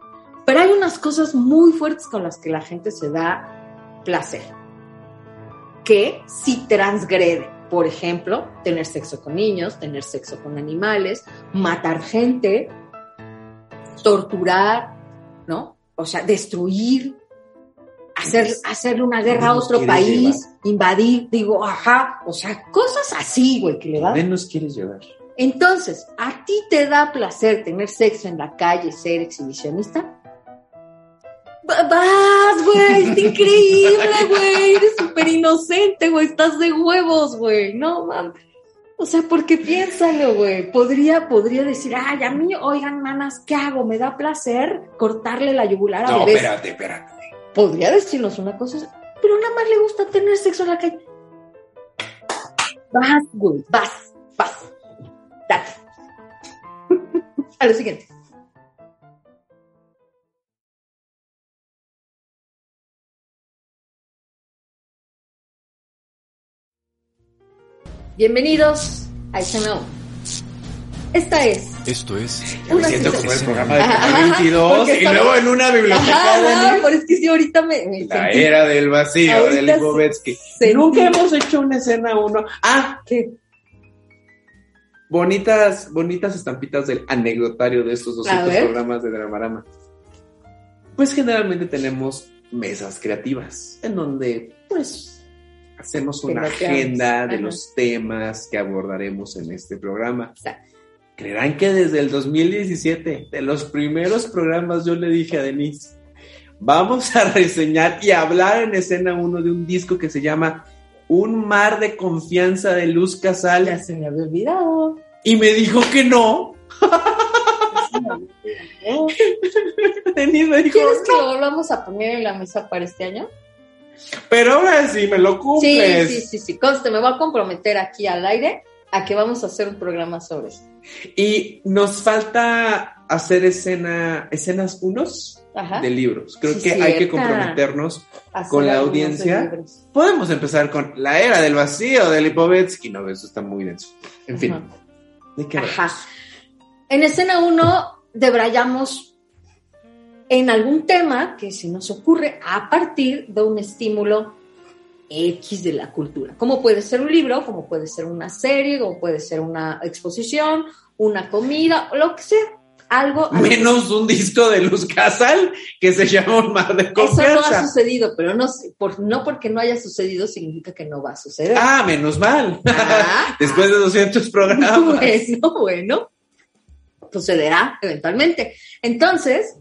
Pero hay unas cosas muy fuertes con las que la gente se da placer. Que si transgrede. Por ejemplo, tener sexo con niños, tener sexo con animales, matar gente, torturar, ¿no? O sea, destruir, hacer, hacerle una guerra a otro país, invadir, digo, ajá, o sea, cosas así, güey, que le va. ¿Dónde nos quieres llevar? Entonces, ¿a ti te da placer tener sexo en la calle, ser exhibicionista? Va- Vas, güey, está increíble, [LAUGHS] güey, eres súper inocente, güey, estás de huevos, güey, no mames. O sea, porque piénsalo, güey, podría, podría decir, ay, a mí, oigan, manas, ¿qué hago? ¿Me da placer cortarle la yugular a No, bebés? espérate, espérate. Podría decirnos una cosa, pero nada más le gusta tener sexo en la calle. Vas, güey, vas, vas. Dale. [LAUGHS] A lo siguiente. Bienvenidos a Escena Uno. Esta es Esto es me una siento sesión. como el programa de Ajá, 2022 porque y estamos- luego en una biblioteca Ajá, de pero es que sí, ahorita me, me la sentí- era del vacío de Ahorita Lipovetsky. sentí- Nunca hemos hecho una escena uno. Ah, ¿Qué? bonitas, bonitas estampitas del anecdotario de estos 200 ver. programas de Dramarama. Pues generalmente tenemos mesas creativas en donde pues hacemos una agenda de Ajá. los temas que abordaremos en este programa. Exacto. Creerán que desde el 2017, de los primeros programas, yo le dije a Denise, vamos a reseñar y hablar en escena uno de un disco que se llama Un mar de confianza de Luz Ya Casal. se me había olvidado. Y me dijo que no. Ya. [LAUGHS] Denise me dijo, ¿Quieres que lo volvamos a poner en la mesa para este año? Pero ahora sí me lo Sí, cumples. sí, sí, sí. Conste, me voy a comprometer aquí al aire a que vamos a hacer un programa sobre esto. Y nos falta hacer escena, escenas unos Ajá. de libros. Creo Sí, que hay que comprometernos. Hacer con la audiencia. Podemos empezar con La Era del Vacío de Lipovetsky. No, eso está muy denso. En fin, Ajá. ¿de qué Ajá. En escena 1 debrayamos en algún tema que se nos ocurre a partir de un estímulo X de la cultura. Como puede ser un libro, como puede ser una serie, como puede ser una exposición, una comida, lo que sea. Algo. algo- Menos un disco de Luz Casal que se llama Un Mar de Eso no ha Confianza. sucedido, pero no, por, no porque no haya sucedido significa que no va a suceder. Ah, menos mal. Ah, [LAUGHS] Después de 200 programas. Bueno, [LAUGHS] bueno, sucederá eventualmente. Entonces,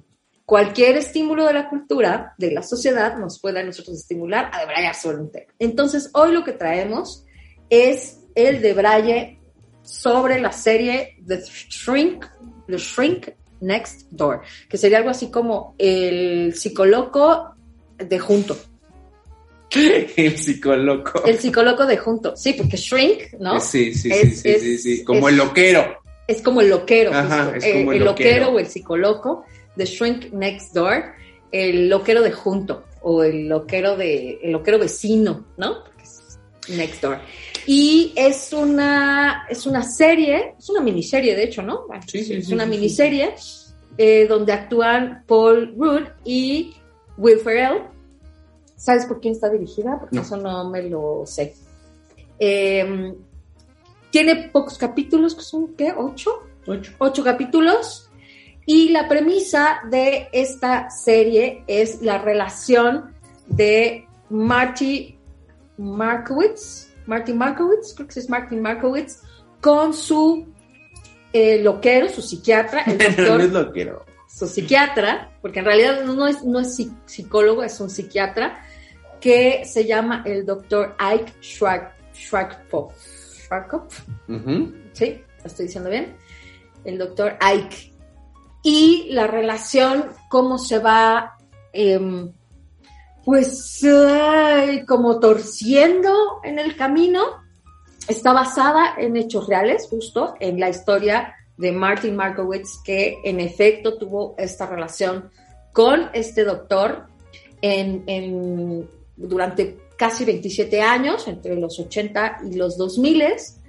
cualquier estímulo de la cultura, de la sociedad, nos puede a nosotros estimular a debrayar sobre un tema. Entonces, hoy lo que traemos es el debraye sobre la serie The Shrink, The Shrink Next Door, que sería algo así como el psicoloco de junto. El psicoloco. El psicoloco de junto. Sí, porque Shrink, ¿no? Sí, sí, sí, Es- sí, es- sí, sí. Como es- el loquero. Es como el loquero. Ajá, es Eh, como el el loquero. loquero o el psicoloco, The Shrink Next Door, el loquero de junto, o el loquero de, el loquero vecino, ¿no? Porque es Next Door. Y es una, es una serie, es una miniserie, de hecho, ¿no? Sí, sí, es sí, una miniserie eh, donde actúan Paul Rudd y Will Ferrell. ¿Sabes por quién está dirigida? Porque No. eso no me lo sé. Eh, tiene pocos capítulos, que son, ¿qué? ¿Ocho? Ocho. ocho capítulos. Y la premisa de esta serie es la relación de Marty Markowitz, Marty Markowitz, creo que es Martin Markowitz, con su eh, loquero, su psiquiatra, el [LAUGHS] no es doctor, loquero. su psiquiatra, porque en realidad no es, no es psi- psicólogo, es un psiquiatra, que se llama el doctor Ike. Schwarkopf, Ujú. ¿sí? ¿Lo estoy diciendo bien? El doctor Ike. Y la relación, cómo se va, em, pues, como torciendo en el camino, está basada en hechos reales, justo, en la historia de Martin Markowitz, que en efecto tuvo esta relación con este doctor en- durante casi 27 años, entre los 80 y los 2000.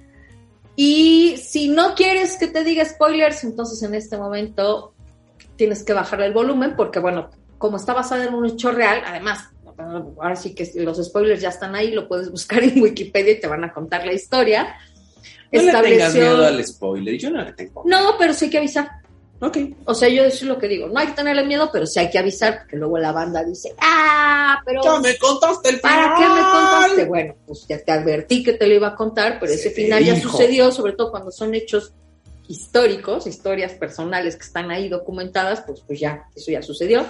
Y si no quieres que te diga spoilers, entonces en este momento tienes que bajarle el volumen, porque bueno, como está basada en un hecho real, además, ahora sí que los spoilers ya están ahí, lo puedes buscar en Wikipedia y te van a contar la historia. No le tengas Estableció- miedo al spoiler. Yo no le tengo. no, pero sí hay que avisar. Ok. O sea, yo eso es lo que digo, no hay que tenerle miedo, pero sí hay que avisar, porque luego la banda dice, ah, pero Ya me contaste el ¿para final. qué me contaste? Bueno, pues ya te advertí que te lo iba a contar, pero ese final ya sucedió, sobre todo cuando son hechos históricos, historias personales que están ahí documentadas, pues, pues ya, eso ya sucedió.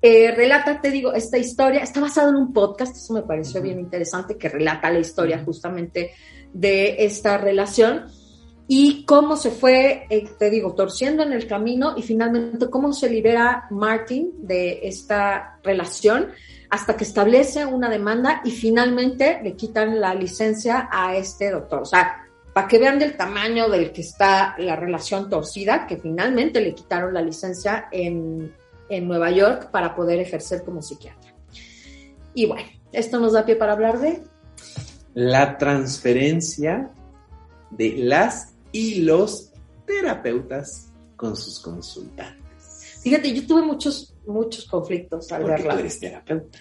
Eh, relata, te digo, esta historia está basada en un podcast, eso me pareció bien interesante, que relata la historia justamente de esta relación y cómo se fue, eh, te digo, torciendo en el camino y finalmente cómo se libera Martin de esta relación hasta que establece una demanda y finalmente le quitan la licencia a este doctor. O sea, para que vean del tamaño del que está la relación torcida, que finalmente le quitaron la licencia en, en Nueva York para poder ejercer como psiquiatra. Y bueno, esto nos da pie para hablar de La transferencia de las y los terapeutas con sus consultantes. Fíjate, yo tuve muchos, muchos conflictos al Porque tú verla. eres terapeuta.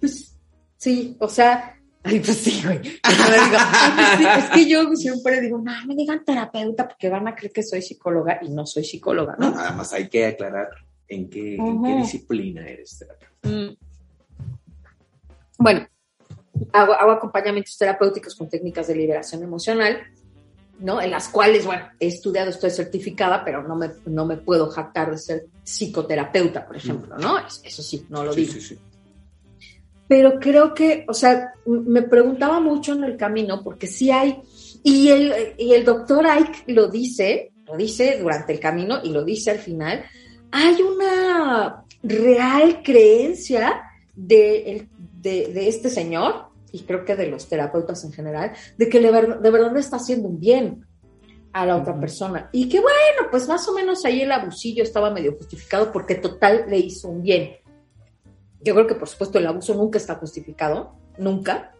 Pues sí, o sea, ay, pues sí, güey. Digo, pues sí, es que yo siempre digo, no, me digan terapeuta porque van a creer que soy psicóloga y no soy psicóloga, No, nada más hay que aclarar en qué, en qué Ujú. disciplina eres terapeuta. Mm. Bueno, hago, hago acompañamientos terapéuticos con técnicas de liberación emocional, ¿no? En las cuales, bueno, he estudiado, estoy certificada, pero no me, no me puedo jactar de ser psicoterapeuta, por ejemplo, ¿no? Es- Eso sí, no lo Sí, digo. sí, sí. pero creo que, o sea, me preguntaba mucho en el camino, porque sí hay, y el, y el doctor Ike lo dice, lo dice durante el camino y lo dice al final, hay una real creencia de, de, de este señor, y creo que de los terapeutas en general, de que de verdad le está haciendo un bien a la otra Ujú. persona. Y que bueno, pues más o menos ahí el abusillo estaba medio justificado porque total le hizo un bien. Yo creo que por supuesto el abuso nunca está justificado, nunca,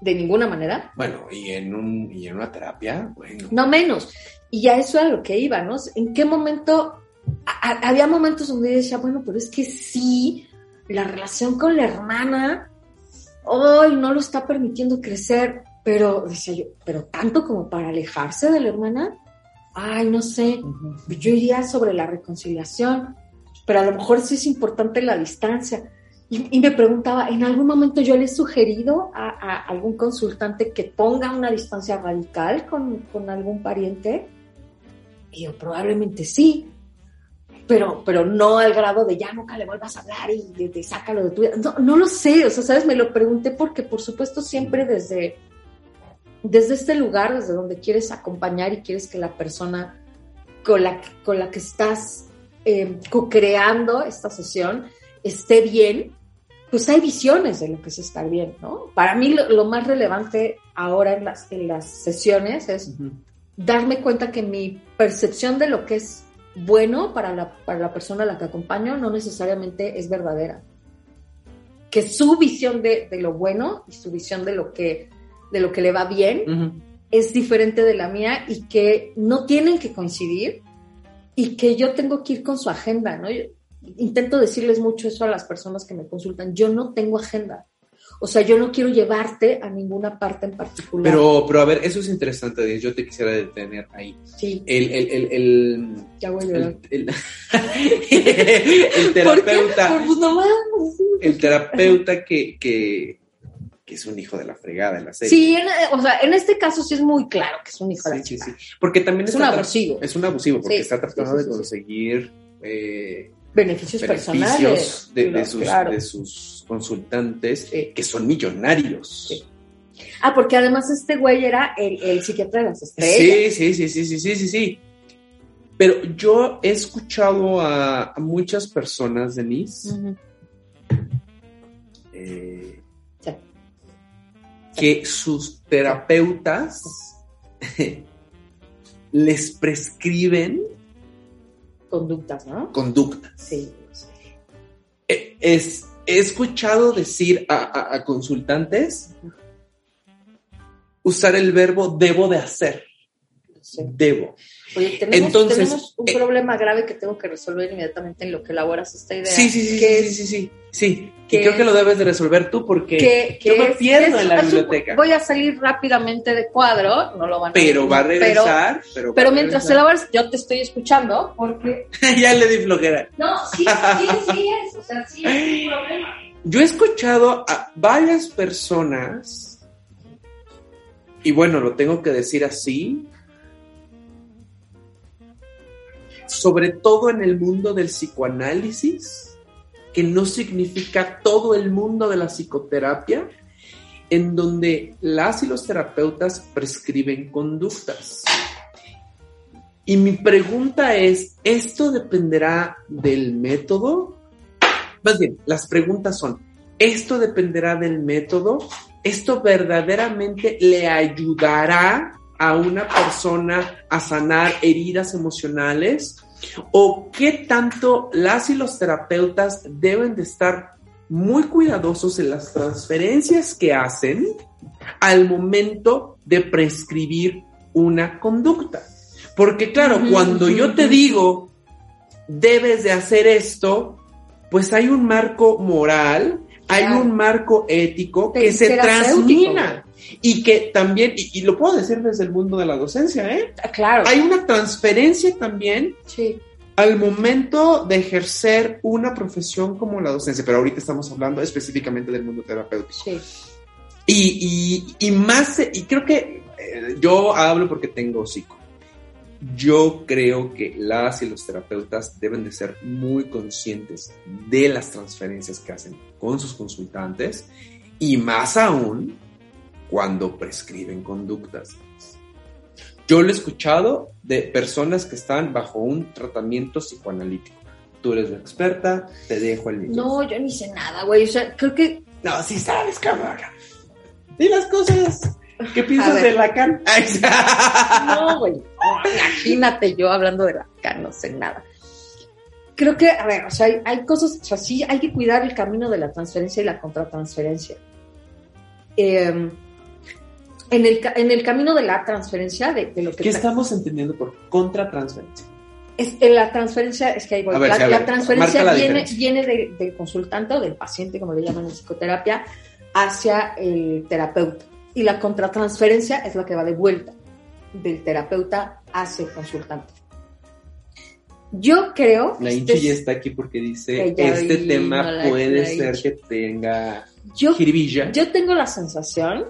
de ninguna manera, Bueno, y en, un, y en una terapia, bueno. no menos. Y ya eso era lo que iba, ¿no? ¿En qué momento? a- a- había momentos donde yo decía, bueno, pero es que sí, la relación con la hermana, hoy no lo está permitiendo crecer, pero decía yo, pero tanto como para alejarse de la hermana, ay, no sé, yo iría sobre la reconciliación, pero a lo mejor sí es importante la distancia. Y, y me preguntaba, ¿en algún momento yo le he sugerido a, a algún consultante que ponga una distancia radical con, con algún pariente? Y yo, probablemente sí, pero, pero no al grado de ya nunca le vuelvas a hablar y de, de sácalo de tu vida. No, no lo sé, o sea, ¿sabes? Me lo pregunté porque, por supuesto, siempre desde, desde este lugar, desde donde quieres acompañar y quieres que la persona con la, con la que estás eh, co-creando esta sesión esté bien, pues hay visiones de lo que es estar bien, ¿no? Para mí lo, lo más relevante ahora en las, en las sesiones es darme cuenta que mi percepción de lo que es bueno para la, para la persona a la que acompaño no necesariamente es verdadera. Que su visión de, de lo bueno y su visión de lo que, de lo que le va bien es diferente de la mía y que no tienen que coincidir y que yo tengo que ir con su agenda, ¿no? Yo intento decirles mucho eso a las personas que me consultan. Yo no tengo agenda. O sea, yo no quiero llevarte a ninguna parte en particular. Pero, pero a ver, eso es interesante. Yo te quisiera detener ahí. sí, El, el, el, el, ya voy a llorar. el, [LAUGHS] terapeuta, ¿Por? Pues no sí. el terapeuta que, que, que es un hijo de la fregada en la serie. Sí, en- o sea, en este caso sí es muy claro que es un hijo de Sí, la sí, chica. sí. Porque también Es un abusivo. Es un abusivo, porque Sí, está tratando sí, sí, de sí, sí. conseguir eh, Beneficios, beneficios personales. de, de Claro, sus, claro. de sus consultantes Sí. que son millonarios. Sí. Ah, porque además este güey era el, el psiquiatra de las estrellas. Sí, sí, sí, sí, sí, sí, sí, sí. Pero yo he escuchado a, a muchas personas, Denise, eh, Sí. que sus terapeutas [LAUGHS] les prescriben Conductas, ¿no? conductas. Sí. sí. Eh, Es, he escuchado decir a, a- a consultantes usar el verbo debo de hacer. Sí. Debo. Oye, tenemos, Entonces, tenemos un eh, problema grave que tengo que resolver inmediatamente en lo que elaboras esta idea. Sí, sí, sí, que sí, es sí, sí, sí. que- y creo que lo debes de resolver tú porque que, yo me pierdo es- en la biblioteca. Voy a salir rápidamente de cuadro, no lo van a pero va a pero- regresar. Pero, Pero, a mientras regresar. elaboras, yo te estoy escuchando porque. [LAUGHS] ya le di flojera. No, sí, sí, sí es. O sea, sí es un problema. Yo he escuchado a varias personas, y bueno, lo tengo que decir así, sobre todo en el mundo del psicoanálisis, que no significa todo el mundo de la psicoterapia, en donde las y los terapeutas prescriben conductas. Y mi pregunta es, ¿esto dependerá del método? Más bien, las preguntas son, ¿esto dependerá del método? ¿Esto verdaderamente le ayudará a una persona a sanar heridas emocionales? ¿O qué tanto las y los terapeutas deben de estar muy cuidadosos en las transferencias que hacen al momento de prescribir una conducta? Porque claro, cuando yo te digo, debes de hacer esto, pues hay un marco moral, hay un marco ético que se transmina y que también, y, y lo puedo decir desde el mundo de la docencia, ¿eh? Ah, Claro. Hay una transferencia también Sí. al momento de ejercer una profesión como la docencia, pero ahorita estamos hablando específicamente del mundo terapéutico. Sí. Y, y, y más, y creo que eh, yo hablo porque tengo psico. Yo creo que las y los terapeutas deben de ser muy conscientes de las transferencias que hacen con sus consultantes y más aún cuando prescriben conductas. Yo lo he escuchado de personas que están bajo un tratamiento psicoanalítico. Tú eres la experta, te dejo el micrófono. No, yo ni sé nada, güey. O sea, creo que No, sí sabes, cabrón. Di las cosas. ¿Qué piensas de Lacan? No, güey. No, imagínate yo hablando de la no sé nada. Creo que, a ver, o sea, hay, hay cosas, o sea, sí hay que cuidar el camino de la transferencia y la contratransferencia. Eh, en, el, en el camino de la transferencia, de, de lo que ¿Qué estamos entendiendo por contratransferencia? es, en la transferencia, es que ahí voy. A ver, la, sí, a la ver, transferencia la viene, viene de- del consultante o del paciente, como le llaman en psicoterapia, hacia el terapeuta. Y la contratransferencia es la que va de vuelta del terapeuta hacia el consultante. Yo creo. La este Inchi ya es- está aquí porque dice, ya este tema puede ser que tenga yo, jiribilla. yo tengo la sensación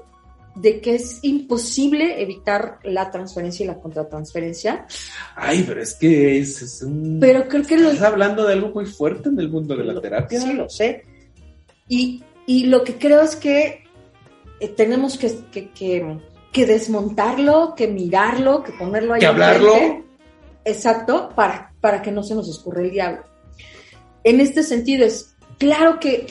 de que es imposible evitar la transferencia y la contratransferencia, Ay, pero es que es, es un... pero creo que lo, Estás hablando de algo muy fuerte en el mundo de la Lo- terapia. Sí, lo sé. Y, y lo que creo es que eh, tenemos que, que, que- que desmontarlo, que mirarlo, que ponerlo ahí. Que hablarlo. Exacto, para, para que no se nos escurra el diablo. En este sentido es claro que,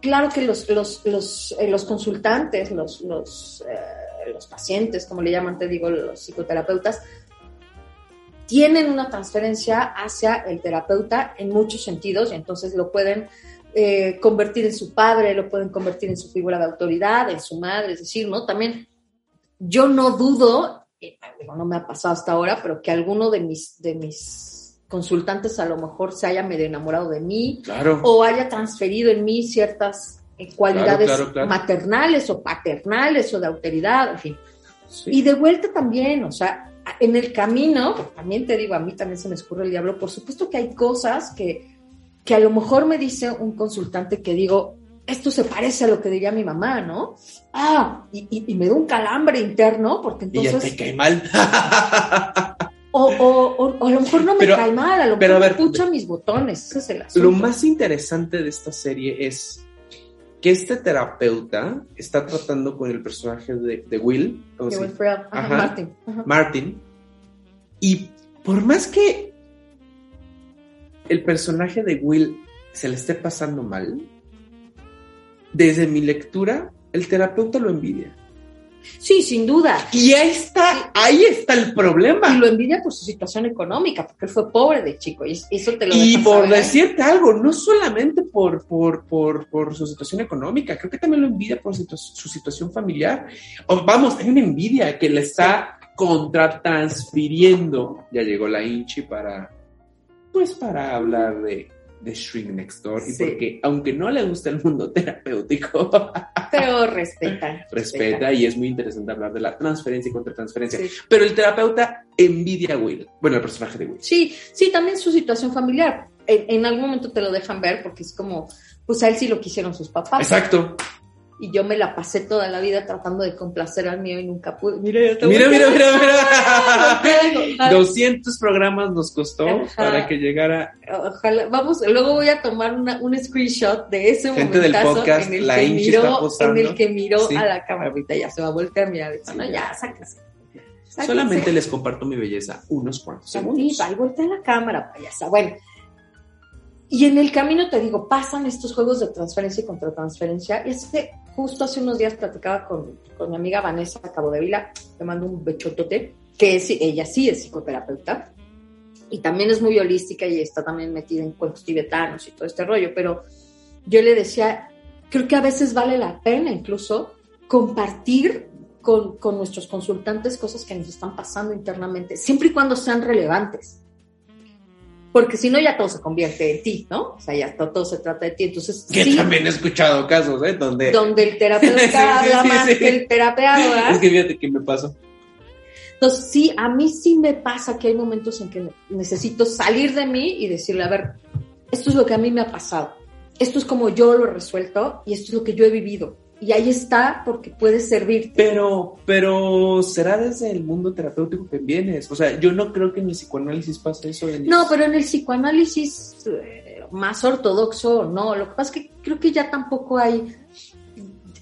claro que los, los, los, eh, los consultantes, los, los, eh, los pacientes, como le llaman, te digo, los psicoterapeutas, tienen una transferencia hacia el terapeuta en muchos sentidos y entonces lo pueden eh, convertir en su padre, lo pueden convertir en su figura de autoridad, en su madre, es decir, ¿no? También yo no dudo, no me ha pasado hasta ahora, pero que alguno de mis, de mis consultantes a lo mejor se haya medio enamorado de mí Claro. o haya transferido en mí ciertas eh, cualidades Claro, claro, claro. maternales o paternales o de autoridad, en fin. Sí. Y de vuelta también, o sea, en el camino, también te digo, a mí también se me escurre el diablo, por supuesto que hay cosas que, que a lo mejor me dice un consultante que digo, esto se parece a lo que diría mi mamá, ¿no? Ah, y, y- y me da un calambre interno, porque y ya entonces, te cae mal. [LAUGHS] o, o- o- o a lo mejor no me Pero- cae mal, a lo mejor me ver, pucha mis botones, ese es el Lo asunto. más interesante de esta serie es que este terapeuta está tratando con el personaje de, de Will, ¿cómo Que se- Wilfred, ajá, Ajá. Martin, ajá. Martin, y por más que el personaje de Will se le esté pasando mal, desde mi lectura, el terapeuta lo envidia. Sí, sin duda. Y ahí está, ahí está el problema. Y lo envidia por su situación económica, porque él fue pobre de chico, y eso te lo Y por saber. decirte algo, no solamente por, por, por, por su situación económica, creo que también lo envidia por situ- su situación familiar. O, vamos, hay una envidia que le está contratransfiriendo. Ya llegó la Inchi para, pues para hablar de, de Shrink Next Door. Y Sí. porque, aunque no le gusta el mundo terapéutico, [LAUGHS] Pero respeta. respeta y es muy interesante hablar de la transferencia y contratransferencia. Sí. Pero el terapeuta envidia a Will. Bueno, el personaje de Will. Sí, sí, también su situación familiar. En, en algún momento te lo dejan ver porque es como, pues a él sí lo quisieron sus papás. Exacto. Y yo me la pasé toda la vida tratando de complacer al mío y nunca pude. Mira, ya te Mira, mira, mira, mira. [LAUGHS] Ojalá- 200 programas nos costó Ajá. para que llegara Ojalá, vamos, luego voy a tomar una- un screenshot de ese Gente del momentazo podcast, en el la que miró, en el que miró Sí. a la cámara. Ahorita ya se va a voltear a mirar. Sí, ya. ya, sáquese. Sáquese. Solamente les comparto mi belleza unos cuantos segundos. Y voltea la cámara, payasa. Bueno, y en el camino te digo, pasan estos juegos de transferencia y contratransferencia. Y es que justo hace unos días platicaba con, con mi amiga Vanessa Cabo de Vila, le mando un bechotote, que es, ella sí es psicoterapeuta y también es muy holística y está también metida en cuentos tibetanos y todo este rollo. Pero yo le decía, creo que a veces vale la pena incluso compartir con, con nuestros consultantes cosas que nos están pasando internamente, siempre y cuando sean relevantes. Porque si no, ya todo se convierte en ti, ¿no? O sea, ya todo, todo se trata de ti. Entonces, Que sí, también he escuchado casos, ¿eh? Donde. donde el terapeuta [LAUGHS] Sí, habla sí, más que el terapeado. Es que fíjate que me pasó. Entonces, sí, a mí sí me pasa que hay momentos en que necesito salir de mí y decirle, a ver, esto es lo que a mí me ha pasado, esto es como yo lo he resuelto y esto es lo que yo he vivido. Y ahí está porque puede servirte. Pero, pero será desde el mundo terapéutico que vienes. O sea, yo no creo que en mi psicoanálisis pase eso. Denise. No, pero en el psicoanálisis eh, más ortodoxo, no. Lo que pasa es que creo que ya tampoco hay,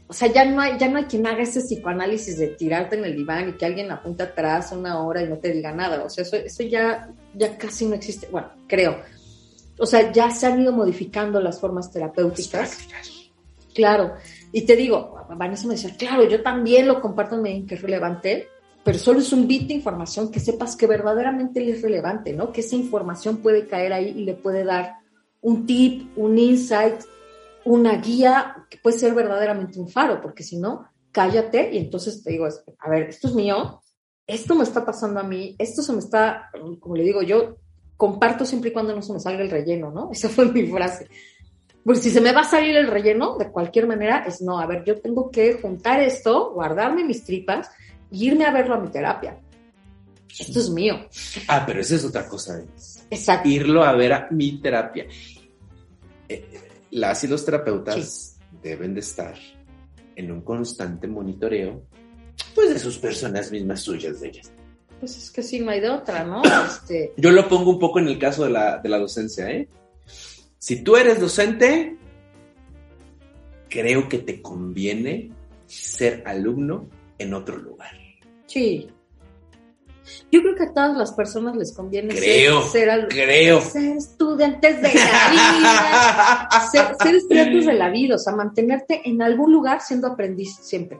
o sea, ya no hay, ya no hay quien haga ese psicoanálisis de tirarte en el diván y que alguien apunte atrás una hora y no te diga nada. O sea, eso, eso ya, ya casi no existe. Bueno, creo. O sea, ya se han ido modificando las formas terapéuticas. Claro. Y te digo, Vanessa me decía, claro, yo también lo comparto en que es relevante, pero solo es un bit de información que sepas que verdaderamente es relevante, ¿no? Que esa información puede caer ahí y le puede dar un tip, un insight, una guía que puede ser verdaderamente un faro, porque si no, cállate y entonces te digo, a ver, esto es mío, esto me está pasando a mí, esto se me está, como le digo yo, comparto siempre y cuando no se me salga el relleno, ¿no? [LAUGHS] Esa fue mi frase. Porque si se me va a salir el relleno, de cualquier manera, es no, a ver, yo tengo que juntar esto, guardarme mis tripas y irme a verlo a mi terapia. Esto es mío. Ah, pero esa es otra cosa. Exacto. Irlo a ver a mi terapia. Eh, las y los terapeutas deben de estar en un constante monitoreo, pues de sus personas mismas suyas de ellas. Pues es que sí, no hay de otra, ¿no? [COUGHS] Este, Yo lo pongo un poco en el caso de la, de la docencia, ¿eh? Si tú eres docente, creo que te conviene ser alumno en otro lugar. sí. Yo creo que a todas las personas les conviene Creo, ser, ser, al- creo. ser estudiantes de la vida. [LAUGHS] ser, ser estudiantes de la vida, o sea, mantenerte en algún lugar siendo aprendiz siempre.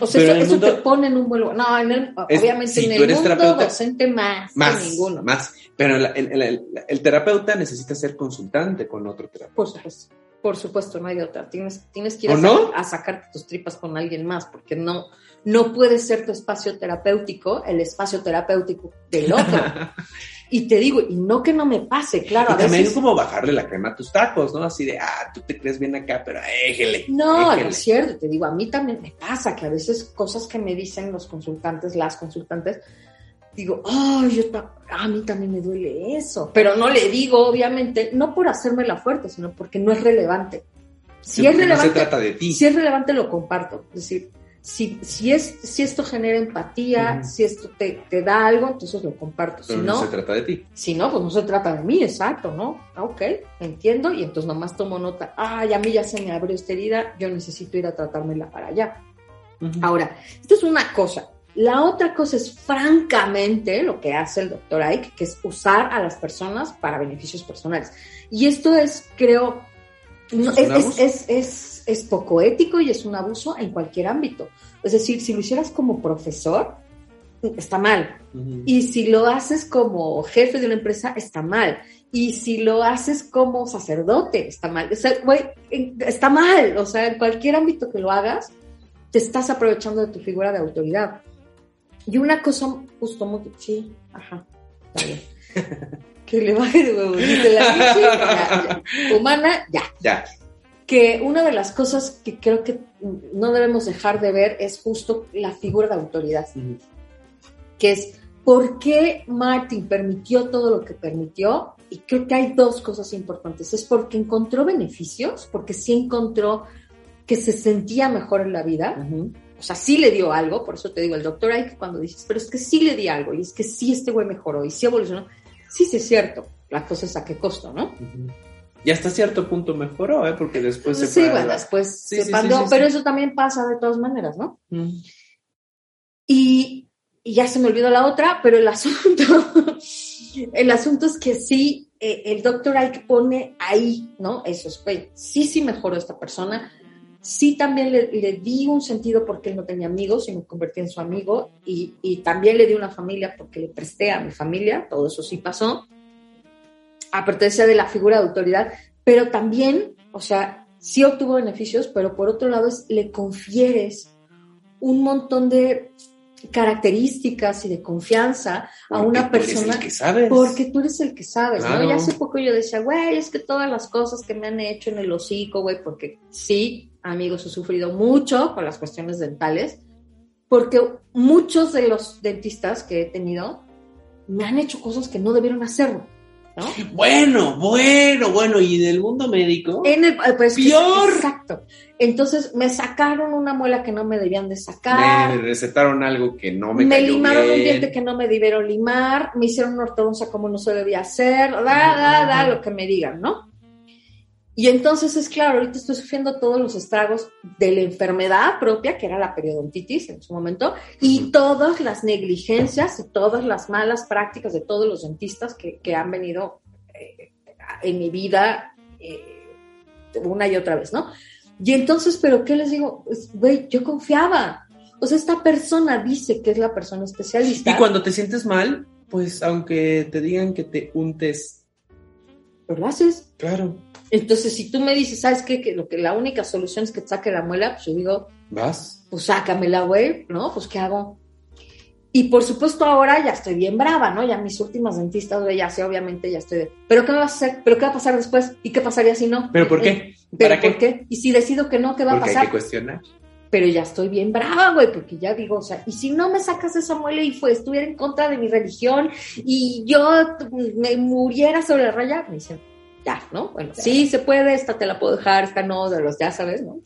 O sea, Pero eso, mundo- te pone en un buen lugar. No, en el- Es- obviamente si en tú el eres mundo docente más, Más, que ninguno. más. Pero el, el- el- el terapeuta necesita ser consultante con otro terapeuta. Por supuesto. Por supuesto, no hay otra. Tienes, tienes que ir ¿O a, no? a sacarte tus tripas con alguien más, porque no, no puede ser tu espacio terapéutico el espacio terapéutico del otro. [LAUGHS] y te digo, y no que no me pase, claro, y a también veces... como bajarle la crema a tus tacos, ¿no? Así de, ah, tú te crees bien acá, pero éjele. No, no éjele. es cierto, te digo, a mí también me pasa que a veces cosas que me dicen los consultantes, las consultantes, digo, ay, yo ta- a mí también me duele eso, pero no le digo, obviamente, no por hacerme la fuerte, sino porque no es relevante. Si Sí, es porque no se relevante, trata de ti. si es relevante lo comparto, es decir, si, si, es, si esto genera empatía, Ujú. si esto te, te da algo, entonces lo comparto, si pero no, no, se trata de ti. si no, pues no se trata de mí, exacto, ¿no? Ah, Ok, entiendo, y entonces nomás tomo nota, ay, a mí ya se me abrió esta herida, yo necesito ir a tratármela para allá. Ahora, esto es una cosa. La otra cosa es, francamente, lo que hace el doctor Ike, que es usar a las personas para beneficios personales. Y esto es, creo, no- ¿Es es, es, es- es- poco ético y es un abuso en cualquier ámbito. Es decir, si lo hicieras como profesor, está mal. Y si lo haces como jefe de una empresa, está mal. Y si lo haces como sacerdote, está mal. O sea, güey, está mal. O sea, en cualquier ámbito que lo hagas, te estás aprovechando de tu figura de autoridad. Y una cosa justo muy... Sí, ajá, está bien. [LAUGHS] que le baje de la [LAUGHS] humana, ya. Ya. Que una de las cosas que creo que no debemos dejar de ver es justo la figura de autoridad, que es por qué Martin permitió todo lo que permitió. Y creo que hay dos cosas importantes. Es porque encontró beneficios, porque sí encontró que se sentía mejor en la vida. O sea, sí le dio algo, por eso te digo, el doctor Ike cuando dices, pero es que sí le di algo, y es que sí este güey mejoró, y sí evolucionó. Sí, sí es cierto. La cosa es a qué costo, ¿no? Y hasta cierto punto mejoró, ¿eh? Porque después se sí, bueno, después Sí, se sí, pero eso también pasa de todas maneras, ¿no? Mm. Y, y ya se me olvidó la otra, pero el asunto, [LAUGHS] el asunto es que sí, eh, el doctor Ike pone ahí, ¿no? Eso es, güey, sí, sí mejoró esta persona, sí también le, le di un sentido porque él no tenía amigos y me convertí en su amigo, y, y también le di una familia porque le presté a mi familia, todo eso sí pasó, decía de la figura de autoridad, pero también, o sea, sí obtuvo beneficios, pero por otro lado es, le confieres un montón de características y de confianza a Porque una tú eres el persona que sabes. porque tú eres el que sabes, Claro. ¿no? Y hace poco yo decía, güey, es que todas las cosas que me han hecho en el hocico, güey, porque sí, amigos, he sufrido mucho con las cuestiones dentales, porque muchos de los dentistas que he tenido me han hecho cosas que no debieron hacerlo, ¿no? Bueno, bueno, bueno. ¿Y del mundo médico? En el, eh, pues, ¡Peor! Exacto. Entonces me sacaron una muela que no me debían de sacar. Me recetaron algo que no me, me, cayó limaron un diente que no me debieron limar, me hicieron una ortodoncia como no se debía hacer, da, da, da, lo que me digan, ¿no? Y entonces es claro, ahorita estoy sufriendo todos los estragos de la enfermedad propia, que era la periodontitis en su momento, y todas las negligencias y todas las malas prácticas de todos los dentistas que, que han venido eh, en mi vida eh, una y otra vez, ¿no? Y entonces, ¿pero qué les digo? Pues, Güey, yo confiaba. O sea, esta persona dice que es la persona especialista. Y cuando te sientes mal, pues aunque te digan que te untes, Pero lo haces. claro, Entonces, si tú me dices, ¿sabes qué? Que, lo que la única solución es que te saque la muela, pues yo digo, vas. pues sácamela, güey, ¿no? Pues ¿qué hago? Y por supuesto ahora ya estoy bien brava, ¿no? Ya mis últimas dentistas, güey, ya sé, obviamente ya estoy de, ¿pero qué me vas a hacer? ¿Pero qué va a pasar después? ¿Y qué pasaría si no? ¿Pero por Eh, qué? ¿Pero ¿Para por qué? Y si decido que no, ¿qué va a Porque hay pasar? que cuestionar. pero ya estoy bien brava, güey, porque ya digo, o sea, y si no me sacas esa muela y fue, estuviera en contra de mi religión y yo me muriera sobre la raya, me dicen, ya, ¿no? Bueno, sí se puede, esta te la puedo dejar, esta no, de los ya sabes, ¿no?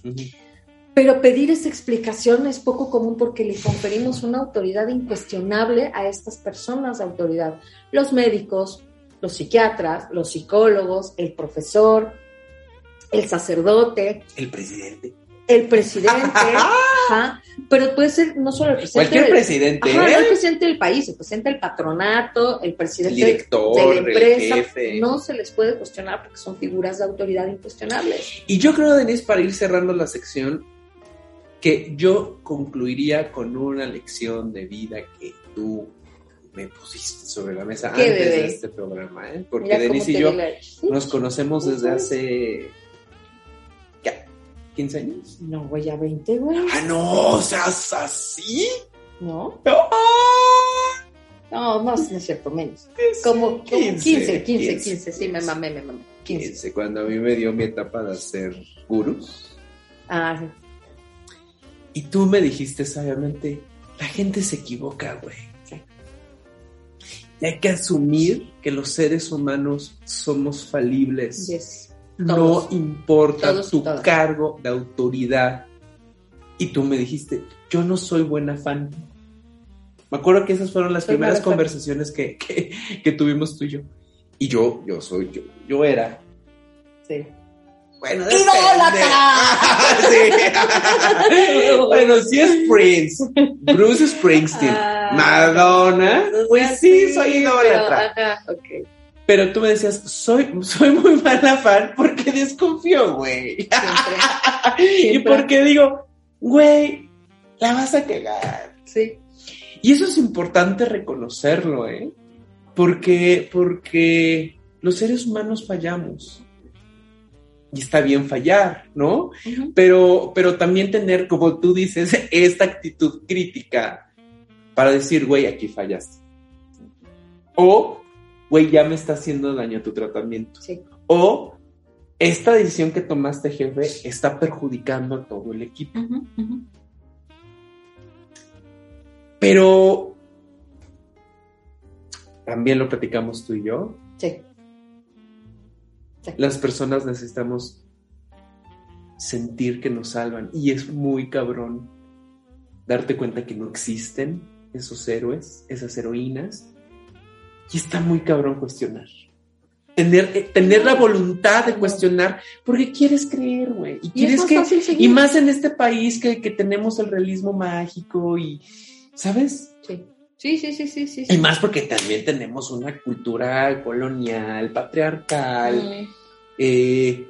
Pero pedir esa explicación es poco común porque le conferimos una autoridad incuestionable a estas personas de autoridad. Los médicos, los psiquiatras, los psicólogos, el profesor, el sacerdote, El presidente. El presidente, [LAUGHS] ajá, pero puede ser no solo el presidente. Cualquier del- presidente, ajá, no el ¿eh? presidente del país, el presidente del patronato, el El presidente director, de la el empresa, jefe. no se les puede cuestionar porque son figuras de autoridad incuestionables. Y yo creo, Denise, para ir cerrando la sección, que yo concluiría con una lección de vida que tú me pusiste sobre la mesa antes bebé. de este programa, ¿eh? Porque Mira Denise y yo nos conocemos desde hace. ¿Qué? ¿15 años? No, güey, ya 20, güey. ¡Ah, no! ¿Seas así? ¿No? ¡No! No, no es cierto, menos. [LAUGHS] Como, como 15, 15, 15, 15, sí, me mamé, me mamé. 15. 15, cuando a mí me dio mi etapa de hacer gurus. Ah, sí. Y tú me dijiste sabiamente, la gente se equivoca, güey. Sí. Y hay que asumir que los seres humanos somos falibles. yes. No importa Todos tu todas. cargo de autoridad. Y tú me dijiste, yo no soy buena fan. Me acuerdo que esas fueron las Soy primeras conversaciones que, [LAUGHS] que, que tuvimos tú y yo. Y yo, yo soy, yo, yo era. Sí. Bueno, ¡Idólatra! [LAUGHS] Sí. [LAUGHS] bueno, sí es Prince, Bruce Springsteen, Ah, Madonna, pues sí, soy idólatra. ajá, ok. Pero tú me decías, soy, soy muy mala fan porque desconfío, güey. [LAUGHS] Y porque digo, güey, la vas a cagar. Sí. Y eso es importante reconocerlo, ¿eh? Porque, porque los seres humanos fallamos. Y está bien fallar, ¿no? Ujú. Pero, pero también tener, como tú dices, esta actitud crítica para decir, güey, aquí fallaste. O, güey, ya me está haciendo daño tu tratamiento. Sí. O, esta decisión que tomaste, jefe, está perjudicando a todo el equipo. Pero también lo platicamos tú y yo. Sí. Las personas necesitamos sentir que nos salvan. Y es muy cabrón darte cuenta que no existen esos héroes, esas heroínas. Y está muy cabrón cuestionar. Tener, eh, tener la voluntad de cuestionar, porque quieres creer, güey. Y Y es quieres que. Y más en este país que, que tenemos el realismo mágico y. ¿Sabes? Sí. Sí, sí, sí, sí, sí. Y más porque también tenemos una cultura colonial, patriarcal, Mm, eh,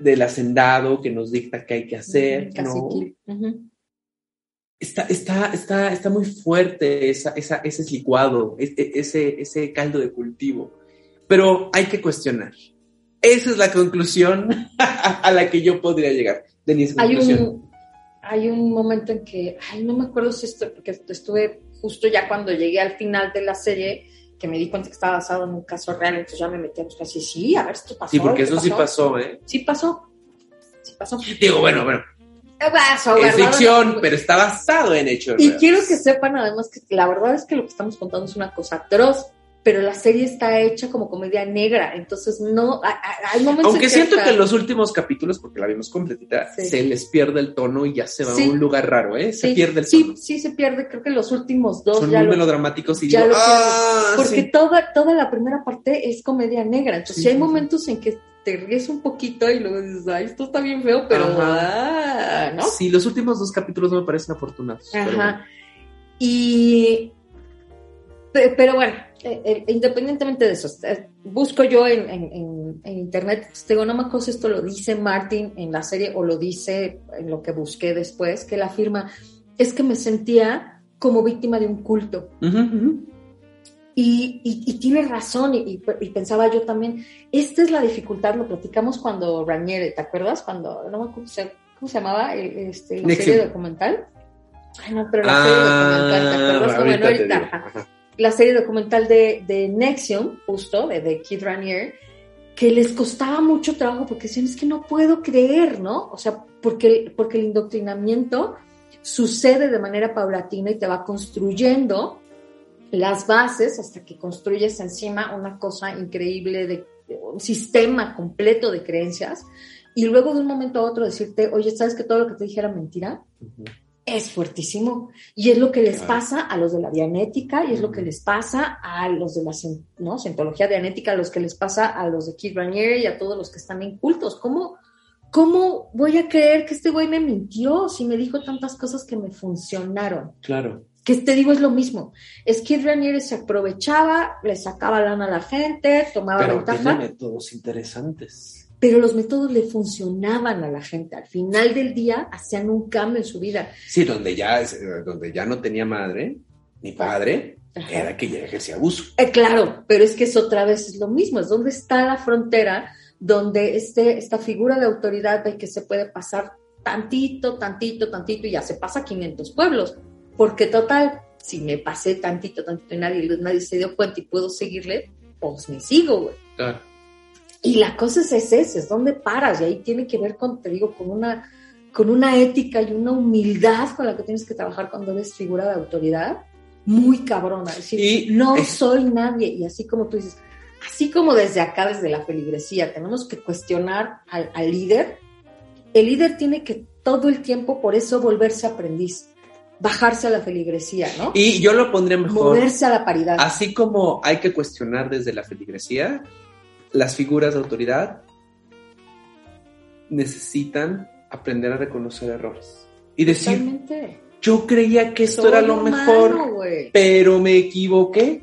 del hacendado que nos dicta qué hay que hacer, ¿no? cacique. Ujú. Está, está, está, está muy fuerte esa, esa, ese licuado, e- e- ese, ese caldo de cultivo. Pero hay que cuestionar. Esa es la conclusión [LAUGHS] a la que yo podría llegar. Denise, Hay un, hay un momento en que, ay, no me acuerdo si esto, porque estuve justo ya cuando llegué al final de la serie, que me di cuenta que estaba basado en un caso real, entonces ya me metí a buscar, sí, sí, a ver, esto pasó. Sí, porque ¿qué eso sí pasó, ¿eh? Sí pasó. Sí pasó. Digo, bueno, bueno, ¿Qué pasó, es ficción, pero está basado en hechos Y reales. quiero que sepan además que la verdad es que lo que estamos contando es una cosa atroz, pero la serie está hecha como comedia negra, entonces no, hay, hay momentos Aunque en siento que en los últimos capítulos, porque la vimos completita, Sí. se les pierde el tono y ya se va Sí. a un lugar raro, ¿eh? Se sí, pierde el sí, tono. sí se pierde, creo que los últimos dos Son ya muy lo melodramáticos y ya digo, lo ¡ah! porque sí. toda, toda la primera parte es comedia negra. Entonces, Sí, sí hay sí, sí. momentos en que te ríes un poquito y luego dices, ay, esto está bien feo, pero ah, ¿no? Sí, los últimos dos capítulos no me parecen afortunados. bueno. Ajá. Y pe- pero bueno, eh, eh, independientemente de eso, eh, busco yo en, en- en- en internet, te digo, no me acuerdo si esto lo dice Martin en la serie o lo dice en lo que busqué después, que él afirma, es que me sentía como víctima de un culto. Ujú. Y, y- y tiene razón, y, pensaba yo también, esta es la dificultad, lo platicamos cuando Raniere, ¿te acuerdas? Cuando, no me acuerdo cómo se, llamaba este, la serie documental. Ay, no, pero la serie documental, ¿te Ah, acuerdas? Bueno, ahorita, la serie documental de, de Nexium, justo, de, de Keith Raniere, que les costaba mucho trabajo porque decían, es que no puedo creer, ¿no? O sea, porque, porque el indoctrinamiento sucede de manera paulatina y te va construyendo las bases hasta que construyes encima una cosa increíble de de un sistema completo de creencias y luego de un momento a otro decirte, oye, ¿sabes que todo lo que te dije era mentira? Es fuertísimo. Y es lo que les Claro. pasa a los de la dianética y es lo que les pasa a los de la ¿no? cientología dianética, a los que les pasa a los de Keith Raniere y a todos los que están en cultos. ¿Cómo, ¿Cómo voy a creer que este güey me mintió si me dijo tantas cosas que me funcionaron? Claro. Que te digo es lo mismo. Es que Raniere se aprovechaba, le sacaba lana a la gente, tomaba Pero ventaja, tiene métodos interesantes. pero los métodos le funcionaban a la gente. Al final del día hacían un cambio en su vida. Sí, donde ya, donde ya no tenía madre ni padre, Ajá. era que ya ejercía abuso. Eh, claro, pero es que es otra vez es lo mismo, es donde está la frontera donde este, esta figura de autoridad ve que se puede pasar tantito, tantito, tantito y ya se pasa a 500 pueblos, porque total, si me pasé tantito, tantito y nadie, nadie se dio cuenta y puedo seguirle, pues me sigo, güey. Claro. Y la cosa es ese, es donde paras, y ahí tiene que ver con, te digo, con una, con una ética y una humildad con la que tienes que trabajar cuando eres figura de autoridad, muy cabrona. Es decir, Y- no eh. soy nadie, y así como tú dices, así como desde acá, desde la feligresía, tenemos que cuestionar al, al líder, el líder tiene que todo el tiempo, por eso, volverse aprendiz, bajarse a la feligresía, ¿no? Y yo lo pondría mejor. Moverse a la paridad. Así como hay que cuestionar desde la feligresía, las figuras de autoridad necesitan aprender a reconocer errores. Y decir, Totalmente. yo creía que esto Soy era lo humano, mejor, güey. pero me equivoqué.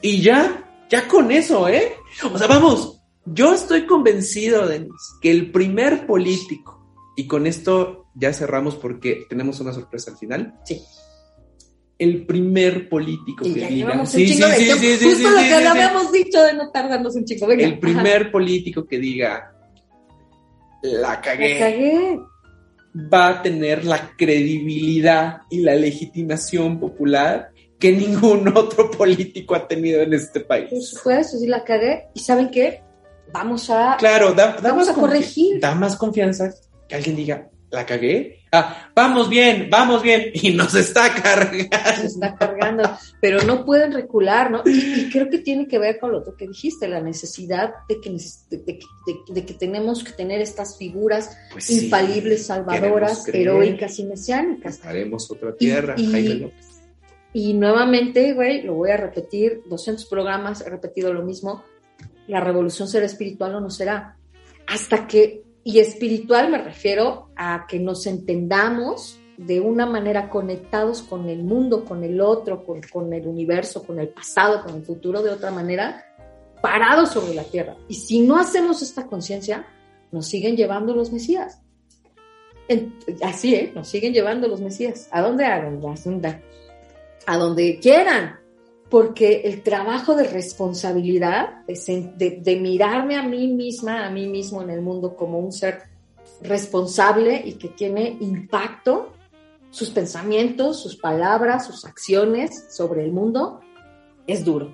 Y ya, ya con eso, ¿eh? O sea, vamos, yo estoy convencido, Denis, que el primer político, y con esto ya cerramos porque tenemos una sorpresa al final. Sí. El primer político Y que diga. Sí, sí, sí, sí, sí, Justo lo que habíamos dicho de no tardarnos un. Venga. El primer político que diga, la cagué. La cagué. va a tener la credibilidad y la legitimación popular que ningún [LAUGHS] otro político ha tenido en este país. supuesto, sí la cagué. ¿Y saben qué? Vamos a... Claro, da, da Vamos a corregir. Da más confianza que alguien diga, la cagué. Ah, vamos bien, vamos bien. [LAUGHS] Y nos está cargando. está cargando, pero no pueden recular, ¿no? Y, y creo que tiene que ver con lo que dijiste, la necesidad de que, de, de- de- de que tenemos que tener estas figuras Pues sí, infalibles, salvadoras, heroicas y mesiánicas. Haremos otra tierra, Y- y- Jaime López. Y nuevamente, güey, lo voy a repetir, 200 programas, he repetido lo mismo, la revolución será espiritual o no será. Hasta que, y espiritual me refiero a que nos entendamos de una manera conectados con el mundo, con el otro, con, con el universo, con el pasado, con el futuro, de otra manera, parados sobre la tierra. Y si no hacemos esta conciencia, nos siguen llevando los mesías. Así, ¿eh? Nos siguen llevando los mesías. ¿A dónde hagan? A donde quieran. Porque el trabajo de responsabilidad, de, de- mirarme a mí misma, a mí mismo en el mundo como un ser responsable y que tiene impacto, sus pensamientos, sus palabras, sus acciones sobre el mundo, es duro.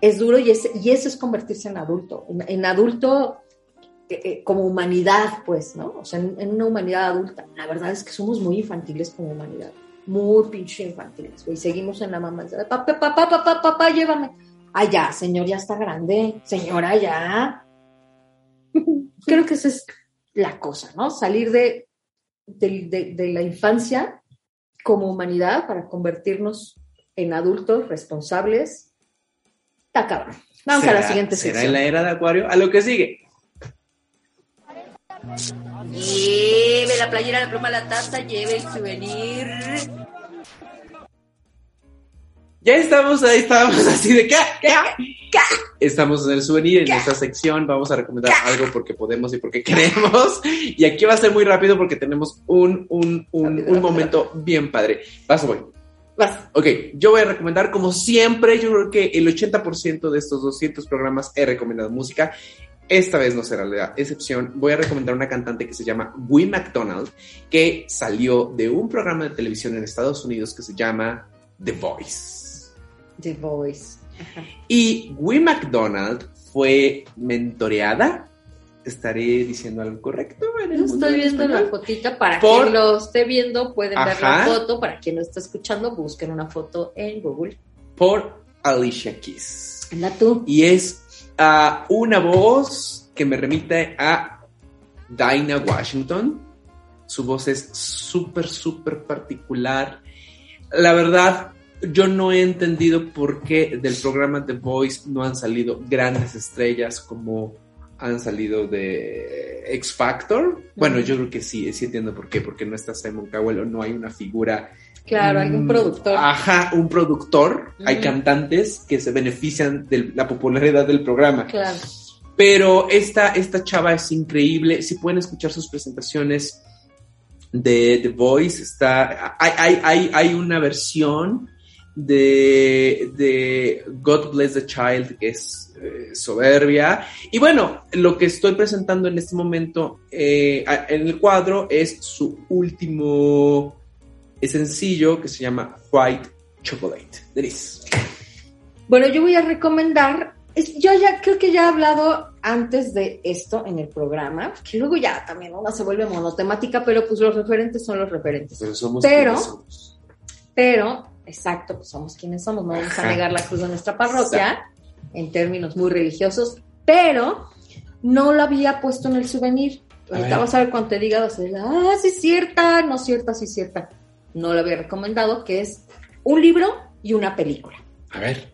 Es duro y, es, y eso es convertirse en adulto. En, en adulto eh, eh, como humanidad, pues, ¿no? O sea, en, en una humanidad adulta. La verdad es que somos muy infantiles como humanidad. Muy pinche infantiles, güey. Seguimos en la mamá. Papá, papá, papá, papá, llévame. Ah, ya, señor, ya está grande. Señora, ya. [LAUGHS] Creo que esa es la cosa, ¿no? Salir de, de, de- de la infancia como humanidad para convertirnos en adultos responsables. Está cabrón. Vamos a la ¿Será- siguiente ¿Será sección. en la era de Acuario? A lo que sigue. Lleve la playera, la pluma, la taza, lleve el souvenir. Ya estamos ahí, estábamos [LAUGHS] así de ¿qué? ¿Qué? Estamos en el souvenir, en esta sección vamos a recomendar algo porque podemos y porque [LAUGHS] queremos. Y aquí va a ser muy rápido porque tenemos un, un, un, Rápido, un rápido. momento bien padre. Vas, voy. Vas. Ok, yo voy a recomendar, como siempre, yo creo que el 80% de estos 200 programas he recomendado música. Esta vez no será la excepción. Voy a recomendar una cantante que se llama Gui McDonald, que salió de un programa de televisión en Estados Unidos que se llama The Voice. The Voice. Ajá. Y Gui McDonald fue mentoreada. ¿Estaré diciendo algo correcto? en el estoy viendo la fotita. Para Por- quien lo esté viendo, pueden ver la Ajá. foto. Para quien no está escuchando, busquen una foto en Google. Por Alicia Keys. Anda tú. y es ah, una voz que me remite a Dinah Washington. Su voz es súper, súper particular. La verdad, yo no he entendido por qué del programa The Voice no han salido grandes estrellas como han salido de X Factor. Bueno, yo creo que sí, sí entiendo por qué, porque no está Simon Cowell o no hay una figura Claro, hay un Mm, productor. Ajá, un productor. Hay cantantes que se benefician de la popularidad del programa. Claro. Pero esta, esta chava es increíble. Si pueden escuchar sus presentaciones de The Voice, está. Hay, hay, hay, hay una versión de, de God Bless the Child que es eh, soberbia. Y bueno, lo que estoy presentando en este momento eh, en el cuadro es su último sencillo que se llama White Chocolate. Denise. Bueno, yo voy a recomendar. es- yo ya creo que ya he hablado antes de esto en el programa, que luego ya también una se vuelve monotemática, pero pues los referentes son los referentes. Pero somos Pero- quienes somos. Pero, exacto, pues somos quienes somos, no vamos a negar la cruz de nuestra parroquia en términos muy religiosos, pero no lo había puesto en el souvenir. Ahorita vas a ver cuando te diga, vas a decir, ah, sí es cierta, no es cierta, sí es cierta. No lo había recomendado, que es un libro y una película. A ver.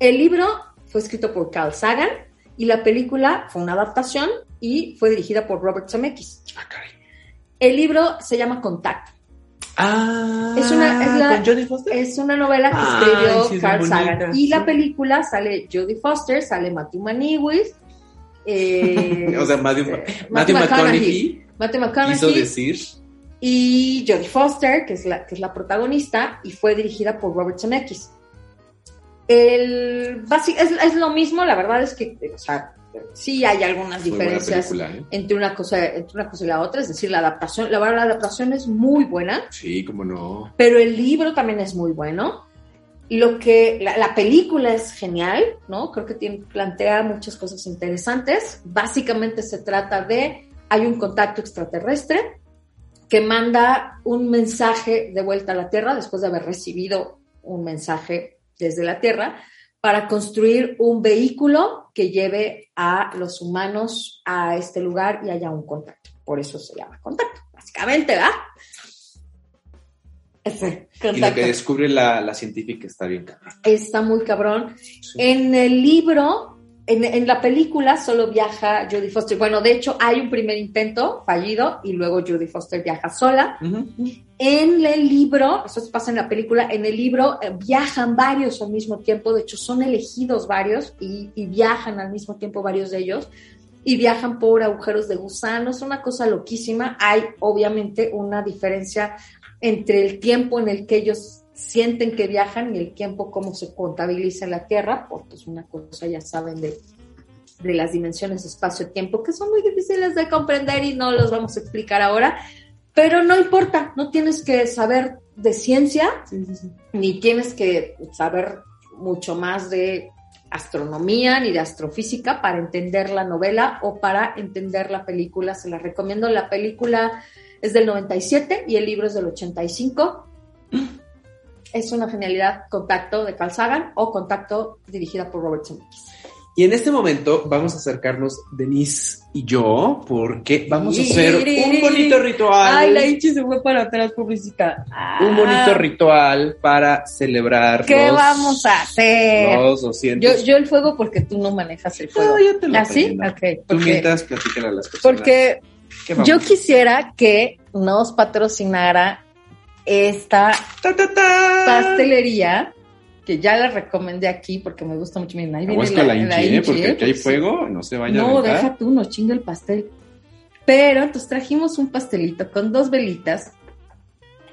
El libro fue escrito por Carl Sagan y la película fue una adaptación y fue dirigida por Robert Zemeckis. Ah, caray. El libro se llama Contacto. Ah, Es una- es la- ¿con Jodie Foster? Es una novela que escribió sí, es Carl Sagan. bonita, Y la película sale Jodie Foster, sale Matthew Maniwis. eh, [LAUGHS] o sea, Matthew, este, Matthew McConaughey Matthew quiso McConaughey decir. Y Jodie Foster, que es, la, que es la protagonista, y fue dirigida por Robert Zemeckis. El, es, es lo mismo, la verdad es que, o sea, sí hay algunas diferencias película, ¿eh? entre una cosa entre una cosa y la otra, es decir, la adaptación, la verdad la adaptación es muy buena, Sí, cómo no. pero el libro también es muy bueno. Lo que la, la película es genial, ¿no? Creo que tiene, plantea muchas cosas interesantes. Básicamente se trata de hay un contacto extraterrestre que manda un mensaje de vuelta a la Tierra después de haber recibido un mensaje desde la Tierra para construir un vehículo que lleve a los humanos a este lugar y haya un contacto. Por eso se llama contacto, básicamente, ¿verdad? Ese Y lo que descubre la, la científica está bien. cabrón. Está muy cabrón. En el libro, en, en la película solo viaja Jodie Foster. Bueno, de hecho hay un primer intento fallido y luego Jodie Foster viaja sola. En el libro, eso pasa en la película, en el libro eh, viajan varios al mismo tiempo, de hecho son elegidos varios y, y viajan al mismo tiempo varios de ellos y viajan por agujeros de gusanos, una cosa loquísima. Hay obviamente una diferencia entre el tiempo en el que ellos sienten que viajan y el tiempo cómo se contabiliza en la Tierra, porque es una cosa, ya saben, de, de las dimensiones espacio-tiempo, que son muy difíciles de comprender y no los vamos a explicar ahora, pero no importa, no tienes que saber de ciencia, ni tienes que saber mucho más de astronomía ni de astrofísica para entender la novela o para entender la película. Se la recomiendo. La película es del 97 y el libro es del 85. Es una genialidad. Contacto de Carl Sagan o Contacto dirigida por Robert Zemeckis. Y en este momento vamos a acercarnos Denise y yo porque vamos a hacer un bonito ritual. Ay, la Ichi se fue para atrás, pobrecita. un bonito ritual para celebrar ¿Qué los, vamos a hacer? los 200. Yo, yo el fuego porque tú no manejas el fuego. No, yo te lo ¿Así? prendo. Ok. Tú Porque, mientras platícale a las personas. porque yo quisiera que nos patrocinara esta Ta, ta, ta. pastelería que ya la recomendé aquí porque me gusta mucho. Miren, ahí viene la la hinchi, ¿eh? Porque aquí hay fuego, no se vaya a No, deja tú, nos chinga el pastel. Pero entonces trajimos un pastelito con dos velitas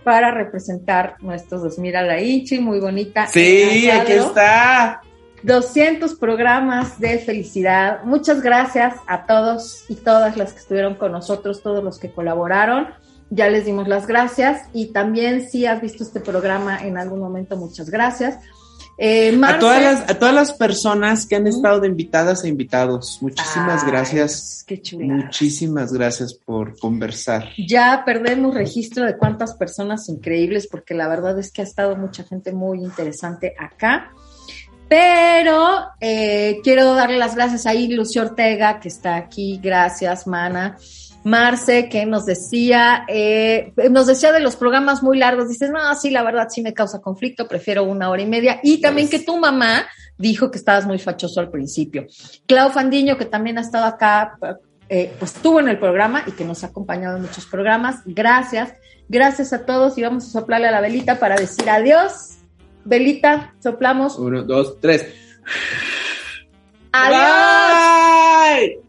para representar nuestros dos. Mira la Ichi, muy bonita. Sí, aquí está. 200 programas de felicidad. Muchas gracias a todos y todas las que estuvieron con nosotros, todos los que colaboraron. Ya les dimos las gracias y también si has visto este programa en algún momento, muchas gracias. Eh, A todas, las, a todas las personas que han estado de invitadas e invitados, muchísimas Ay, gracias. Qué. Muchísimas gracias por conversar. Ya perdemos registro de cuántas personas increíbles, porque la verdad es que ha estado mucha gente muy interesante acá. Pero eh, quiero darle las gracias a Lucio Ortega, que está aquí. Gracias, Mana. Marce, que nos decía, eh, nos decía de los programas muy largos. Dices, no, sí, la verdad sí me causa conflicto, prefiero una hora y media. Y también que tu mamá dijo que estabas muy fachoso al principio. Clau Fandiño, que también ha estado acá, eh, pues estuvo en el programa y que nos ha acompañado en muchos programas. Gracias, gracias a todos y vamos a soplarle a la velita para decir adiós. Velita, soplamos. Uno, dos, tres. Adiós. Bye.